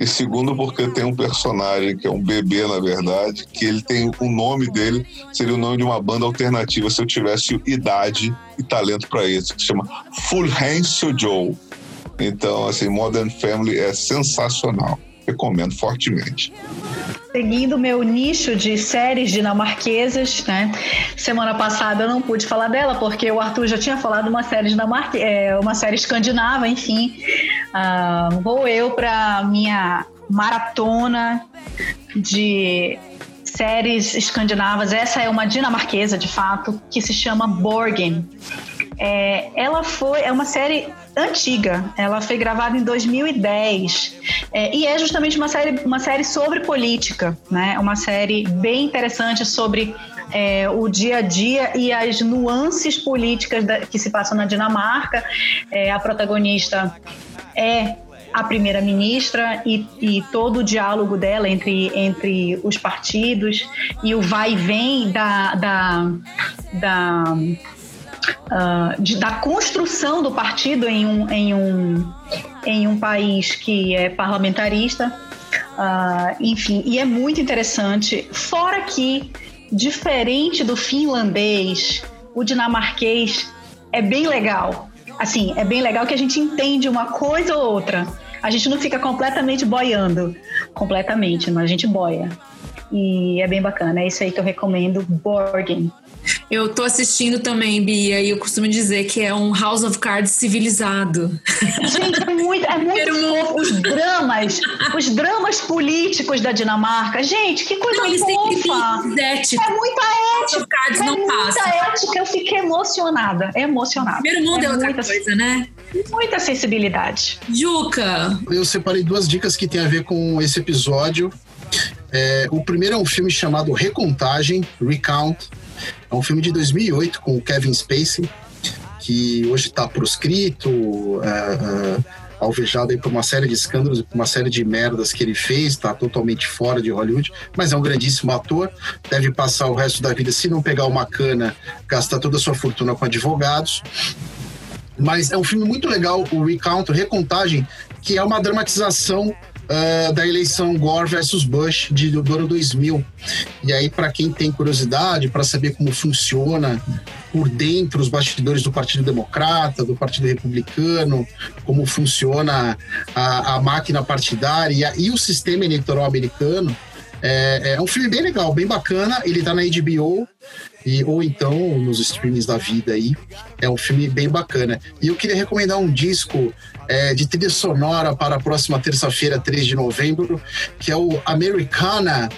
Speaker 4: E segundo, porque tem um personagem que é um bebê, na verdade, que ele tem o nome dele, seria o nome de uma banda alternativa se eu tivesse idade e talento para isso, que se chama Fulhäncio Joe. Então, assim, Modern Family é sensacional. Recomendo fortemente.
Speaker 5: Seguindo meu nicho de séries dinamarquesas, né? Semana passada eu não pude falar dela porque o Arthur já tinha falado uma série dinamarquesa, é, uma série escandinava, enfim. Uh, vou eu para minha maratona de séries escandinavas. Essa é uma dinamarquesa, de fato, que se chama Borgen. É, ela foi é uma série antiga. Ela foi gravada em 2010 é, e é justamente uma série uma série sobre política, né? Uma série bem interessante sobre é, o dia a dia e as nuances políticas da, que se passam na Dinamarca. É, a protagonista é a primeira-ministra e, e, todo o diálogo dela entre, entre os partidos e o vai e vem da, da, da uh, de, da construção do partido em um, em um, em um país que é parlamentarista. Uh, enfim, e é muito interessante. Fora que, diferente do finlandês, o dinamarquês é bem legal. Assim, é bem legal que a gente entende uma coisa ou outra. A gente não fica completamente boiando. Completamente, mas a gente boia. E é bem bacana. É isso aí que eu recomendo. Borgen.
Speaker 3: Eu tô assistindo também, Bia, e eu costumo dizer que é um House of Cards civilizado.
Speaker 5: Gente, é muito, é muito fofo. Os dramas, os dramas políticos da Dinamarca. Gente, que coisa não, eles fofa.
Speaker 3: Têm ética.
Speaker 5: É muita ética.
Speaker 3: Cards
Speaker 5: é
Speaker 3: não
Speaker 5: muita
Speaker 3: passa.
Speaker 5: ética. Eu fiquei emocionada. Emocionada.
Speaker 3: Primeiro mundo é, é outra muita, coisa, né?
Speaker 5: Muita sensibilidade.
Speaker 3: Juca.
Speaker 6: Eu separei duas dicas que tem a ver com esse episódio. É, o primeiro é um filme chamado Recontagem, Recount, é um filme de 2008 com o Kevin Spacey, que hoje está proscrito, uh, uh, alvejado aí por uma série de escândalos, por uma série de merdas que ele fez, está totalmente fora de Hollywood, mas é um grandíssimo ator, deve passar o resto da vida, se não pegar uma cana, gastar toda a sua fortuna com advogados. Mas é um filme muito legal, o Recount, Recontagem, que é uma dramatização uh, da eleição Gore versus Bush de, do ano 2000. E aí, para quem tem curiosidade, para saber como funciona por dentro os bastidores do Partido Democrata, do Partido Republicano, como funciona a, a máquina partidária e o sistema eleitoral americano, é, é, um filme bem legal, bem bacana. Ele tá na HBO, e, ou então nos streamings da vida aí. É um filme bem bacana. E eu queria recomendar um disco é, de trilha sonora para a próxima terça-feira, 3 de novembro, que é o Americana,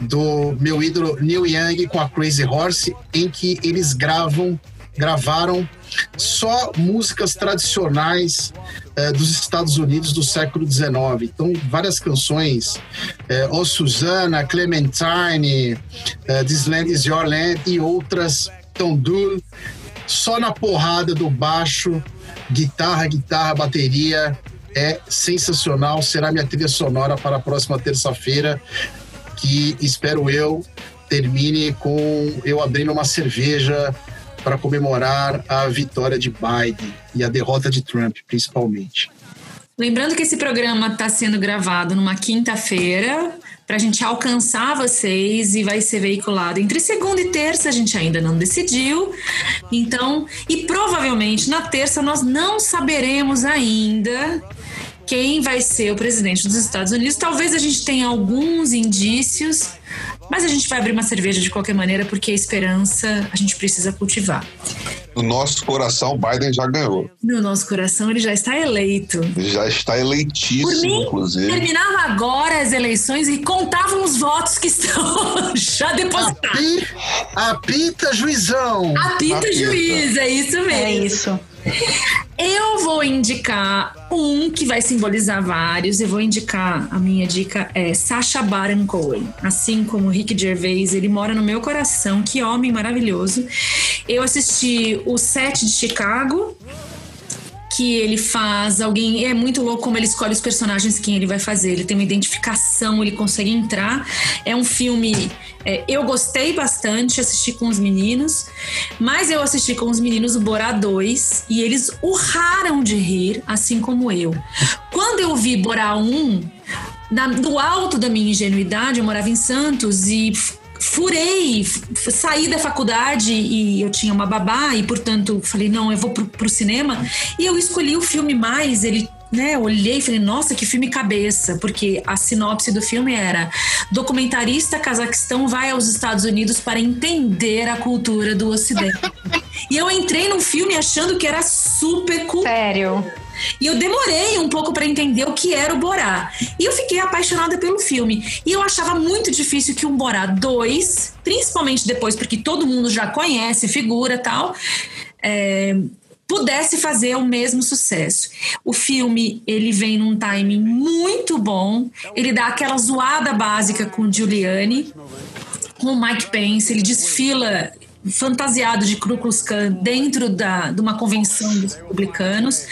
Speaker 6: do meu ídolo Neil Young com a Crazy Horse, em que eles gravam gravaram só músicas tradicionais é, dos Estados Unidos do século XIX. Então, várias canções, é, O Susana, Clementine, é, This Land Is Your Land e outras, tão duro, só na porrada do baixo, guitarra, guitarra, bateria. É sensacional, será minha trilha sonora para a próxima terça-feira, que espero eu termine com eu abrindo uma cerveja para comemorar a vitória de Biden e a derrota de Trump, principalmente.
Speaker 3: Lembrando que esse programa está sendo gravado numa quinta-feira para a gente alcançar vocês e vai ser veiculado entre segunda e terça, a gente ainda não decidiu. Então, e provavelmente na terça nós não saberemos ainda quem vai ser o presidente dos Estados Unidos. Talvez a gente tenha alguns indícios, mas a gente vai abrir uma cerveja de qualquer maneira, porque a esperança a gente precisa cultivar.
Speaker 4: No nosso coração, Biden já ganhou.
Speaker 3: No nosso coração, ele já está eleito.
Speaker 4: Já está eleitíssimo,
Speaker 3: Por mim,
Speaker 4: inclusive.
Speaker 3: Terminava agora as eleições e contavam os votos que estão já depositados.
Speaker 6: Apita, juizão.
Speaker 3: Apita,
Speaker 4: Apita.
Speaker 3: juiz, é isso mesmo.
Speaker 5: É isso.
Speaker 3: Eu vou indicar um que vai simbolizar vários. Eu vou indicar, a minha dica é Sacha Baron Cohen. Assim como Rick Gervais, ele mora no meu coração. Que homem maravilhoso. Eu assisti o Set de Chicago, que ele faz alguém. É muito louco como ele escolhe os personagens quem ele vai fazer. Ele tem uma identificação, ele consegue entrar. É um filme. é, eu gostei bastante, assisti com os meninos, mas eu assisti com os meninos o Borá 2 e eles urraram de rir, assim como eu. Quando eu vi Borá 1, na- do alto da minha ingenuidade, eu morava em Santos e furei, saí da faculdade e eu tinha uma babá e, portanto, falei, não, eu vou pro, pro cinema. E eu escolhi o filme mais, ele né, olhei e falei, nossa, que filme cabeça, porque a sinopse do filme era documentarista cazaquistão vai aos Estados Unidos para entender a cultura do Ocidente. e eu entrei no filme achando que era super cool.
Speaker 5: Sério.
Speaker 3: E eu demorei um pouco para entender o que era o Borá. E eu fiquei apaixonada pelo filme. E eu achava muito difícil que um Borá 2, principalmente depois, porque todo mundo já conhece figura tal, é, pudesse fazer o mesmo sucesso. O filme, ele vem num timing muito bom. Ele dá aquela zoada básica com Giuliani, com Mike Pence. Ele desfila fantasiado de Ku Klux Klan dentro da, de uma convenção dos republicanos.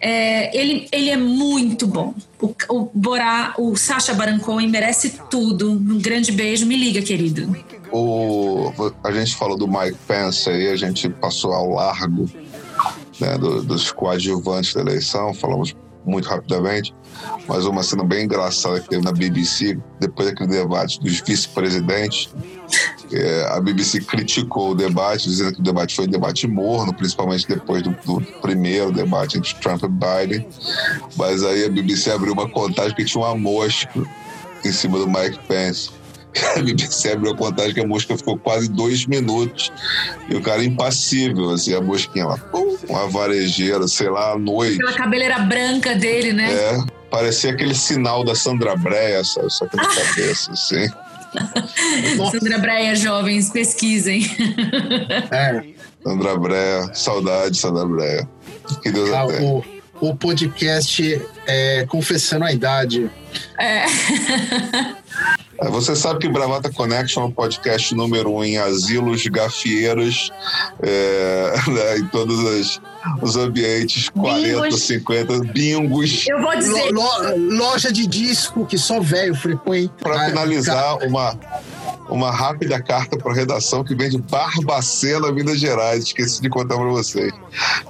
Speaker 3: É, ele, ele é muito bom. O, o Borá, o Sacha Baron merece tudo. Um grande beijo. Me liga, querido.
Speaker 4: O, a gente falou do Mike Pence aí, a gente passou ao largo né, do- dos coadjuvantes da eleição, falamos muito rapidamente, mas uma cena bem engraçada que teve na BBC, depois daquele debate dos vice-presidentes, é, a BBC criticou o debate, dizendo que o debate foi um debate morno, principalmente depois do, do primeiro debate entre Trump e Biden, mas aí a BBC abriu uma contagem que tinha uma mosca em cima do Mike Pence. A BBC abriu a contagem que a mosca ficou quase dois minutos. E o cara impassível, assim, a mosquinha lá, pum, uma varejeira, sei lá, à noite.
Speaker 3: Aquela cabeleira branca dele, né?
Speaker 4: É, parecia aquele sinal da Sandra Breia, sabe? Só que na cabeça, assim.
Speaker 3: Sandra Breia, jovens, pesquisem.
Speaker 6: É,
Speaker 4: Sandra Breia, saudade, Sandra Breia. Que Deus
Speaker 6: ah, o, o podcast é, Confessando a Idade.
Speaker 3: É.
Speaker 4: É, Você sabe que Bravata Connection é o podcast número um em asilos, gafieiros, é, né, em todos os, os ambientes, 40,
Speaker 5: Bingos.
Speaker 4: 50, bingos.
Speaker 3: Eu vou
Speaker 6: Lo-
Speaker 3: dizer.
Speaker 6: lo- loja de disco que só velho frequenta.
Speaker 4: Para
Speaker 6: Ah,
Speaker 4: finalizar, uma, uma rápida carta para redação que vem de Barbacena, Minas Gerais. Esqueci de contar para vocês.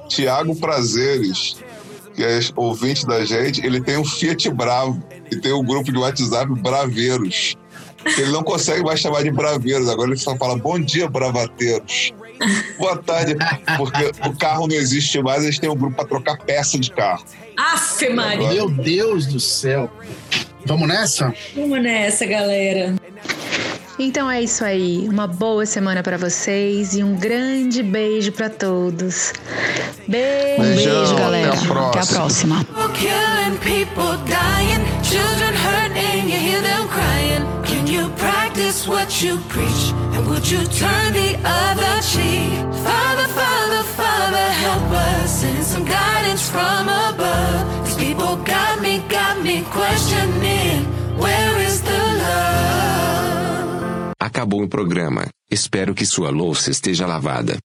Speaker 4: Tiago Prazeres que é ouvinte da gente, ele tem um Fiat Bravo e tem um grupo de WhatsApp Braveiros. Ele não consegue mais chamar de Braveiros, agora ele só fala bom dia, bravateiros. Boa tarde, porque o carro não existe mais, eles têm um grupo para trocar peça de carro.
Speaker 3: Afe Maria!
Speaker 6: Meu Deus do céu. Vamos nessa?
Speaker 3: Vamos nessa, galera.
Speaker 8: Então é isso aí. Uma boa semana para vocês e um grande beijo para todos. Beijo,
Speaker 9: Um
Speaker 8: beijo, galera.
Speaker 9: até a próxima.
Speaker 8: Até a próxima.
Speaker 10: Children hurting, you hear them crying. Can you practice what you preach? And would you turn the other cheek? Father, Father, Father, help us. Send some guidance from above. These people got me, got me questioning. Where is the love?
Speaker 2: Acabou o programa. Espero que sua louça esteja lavada.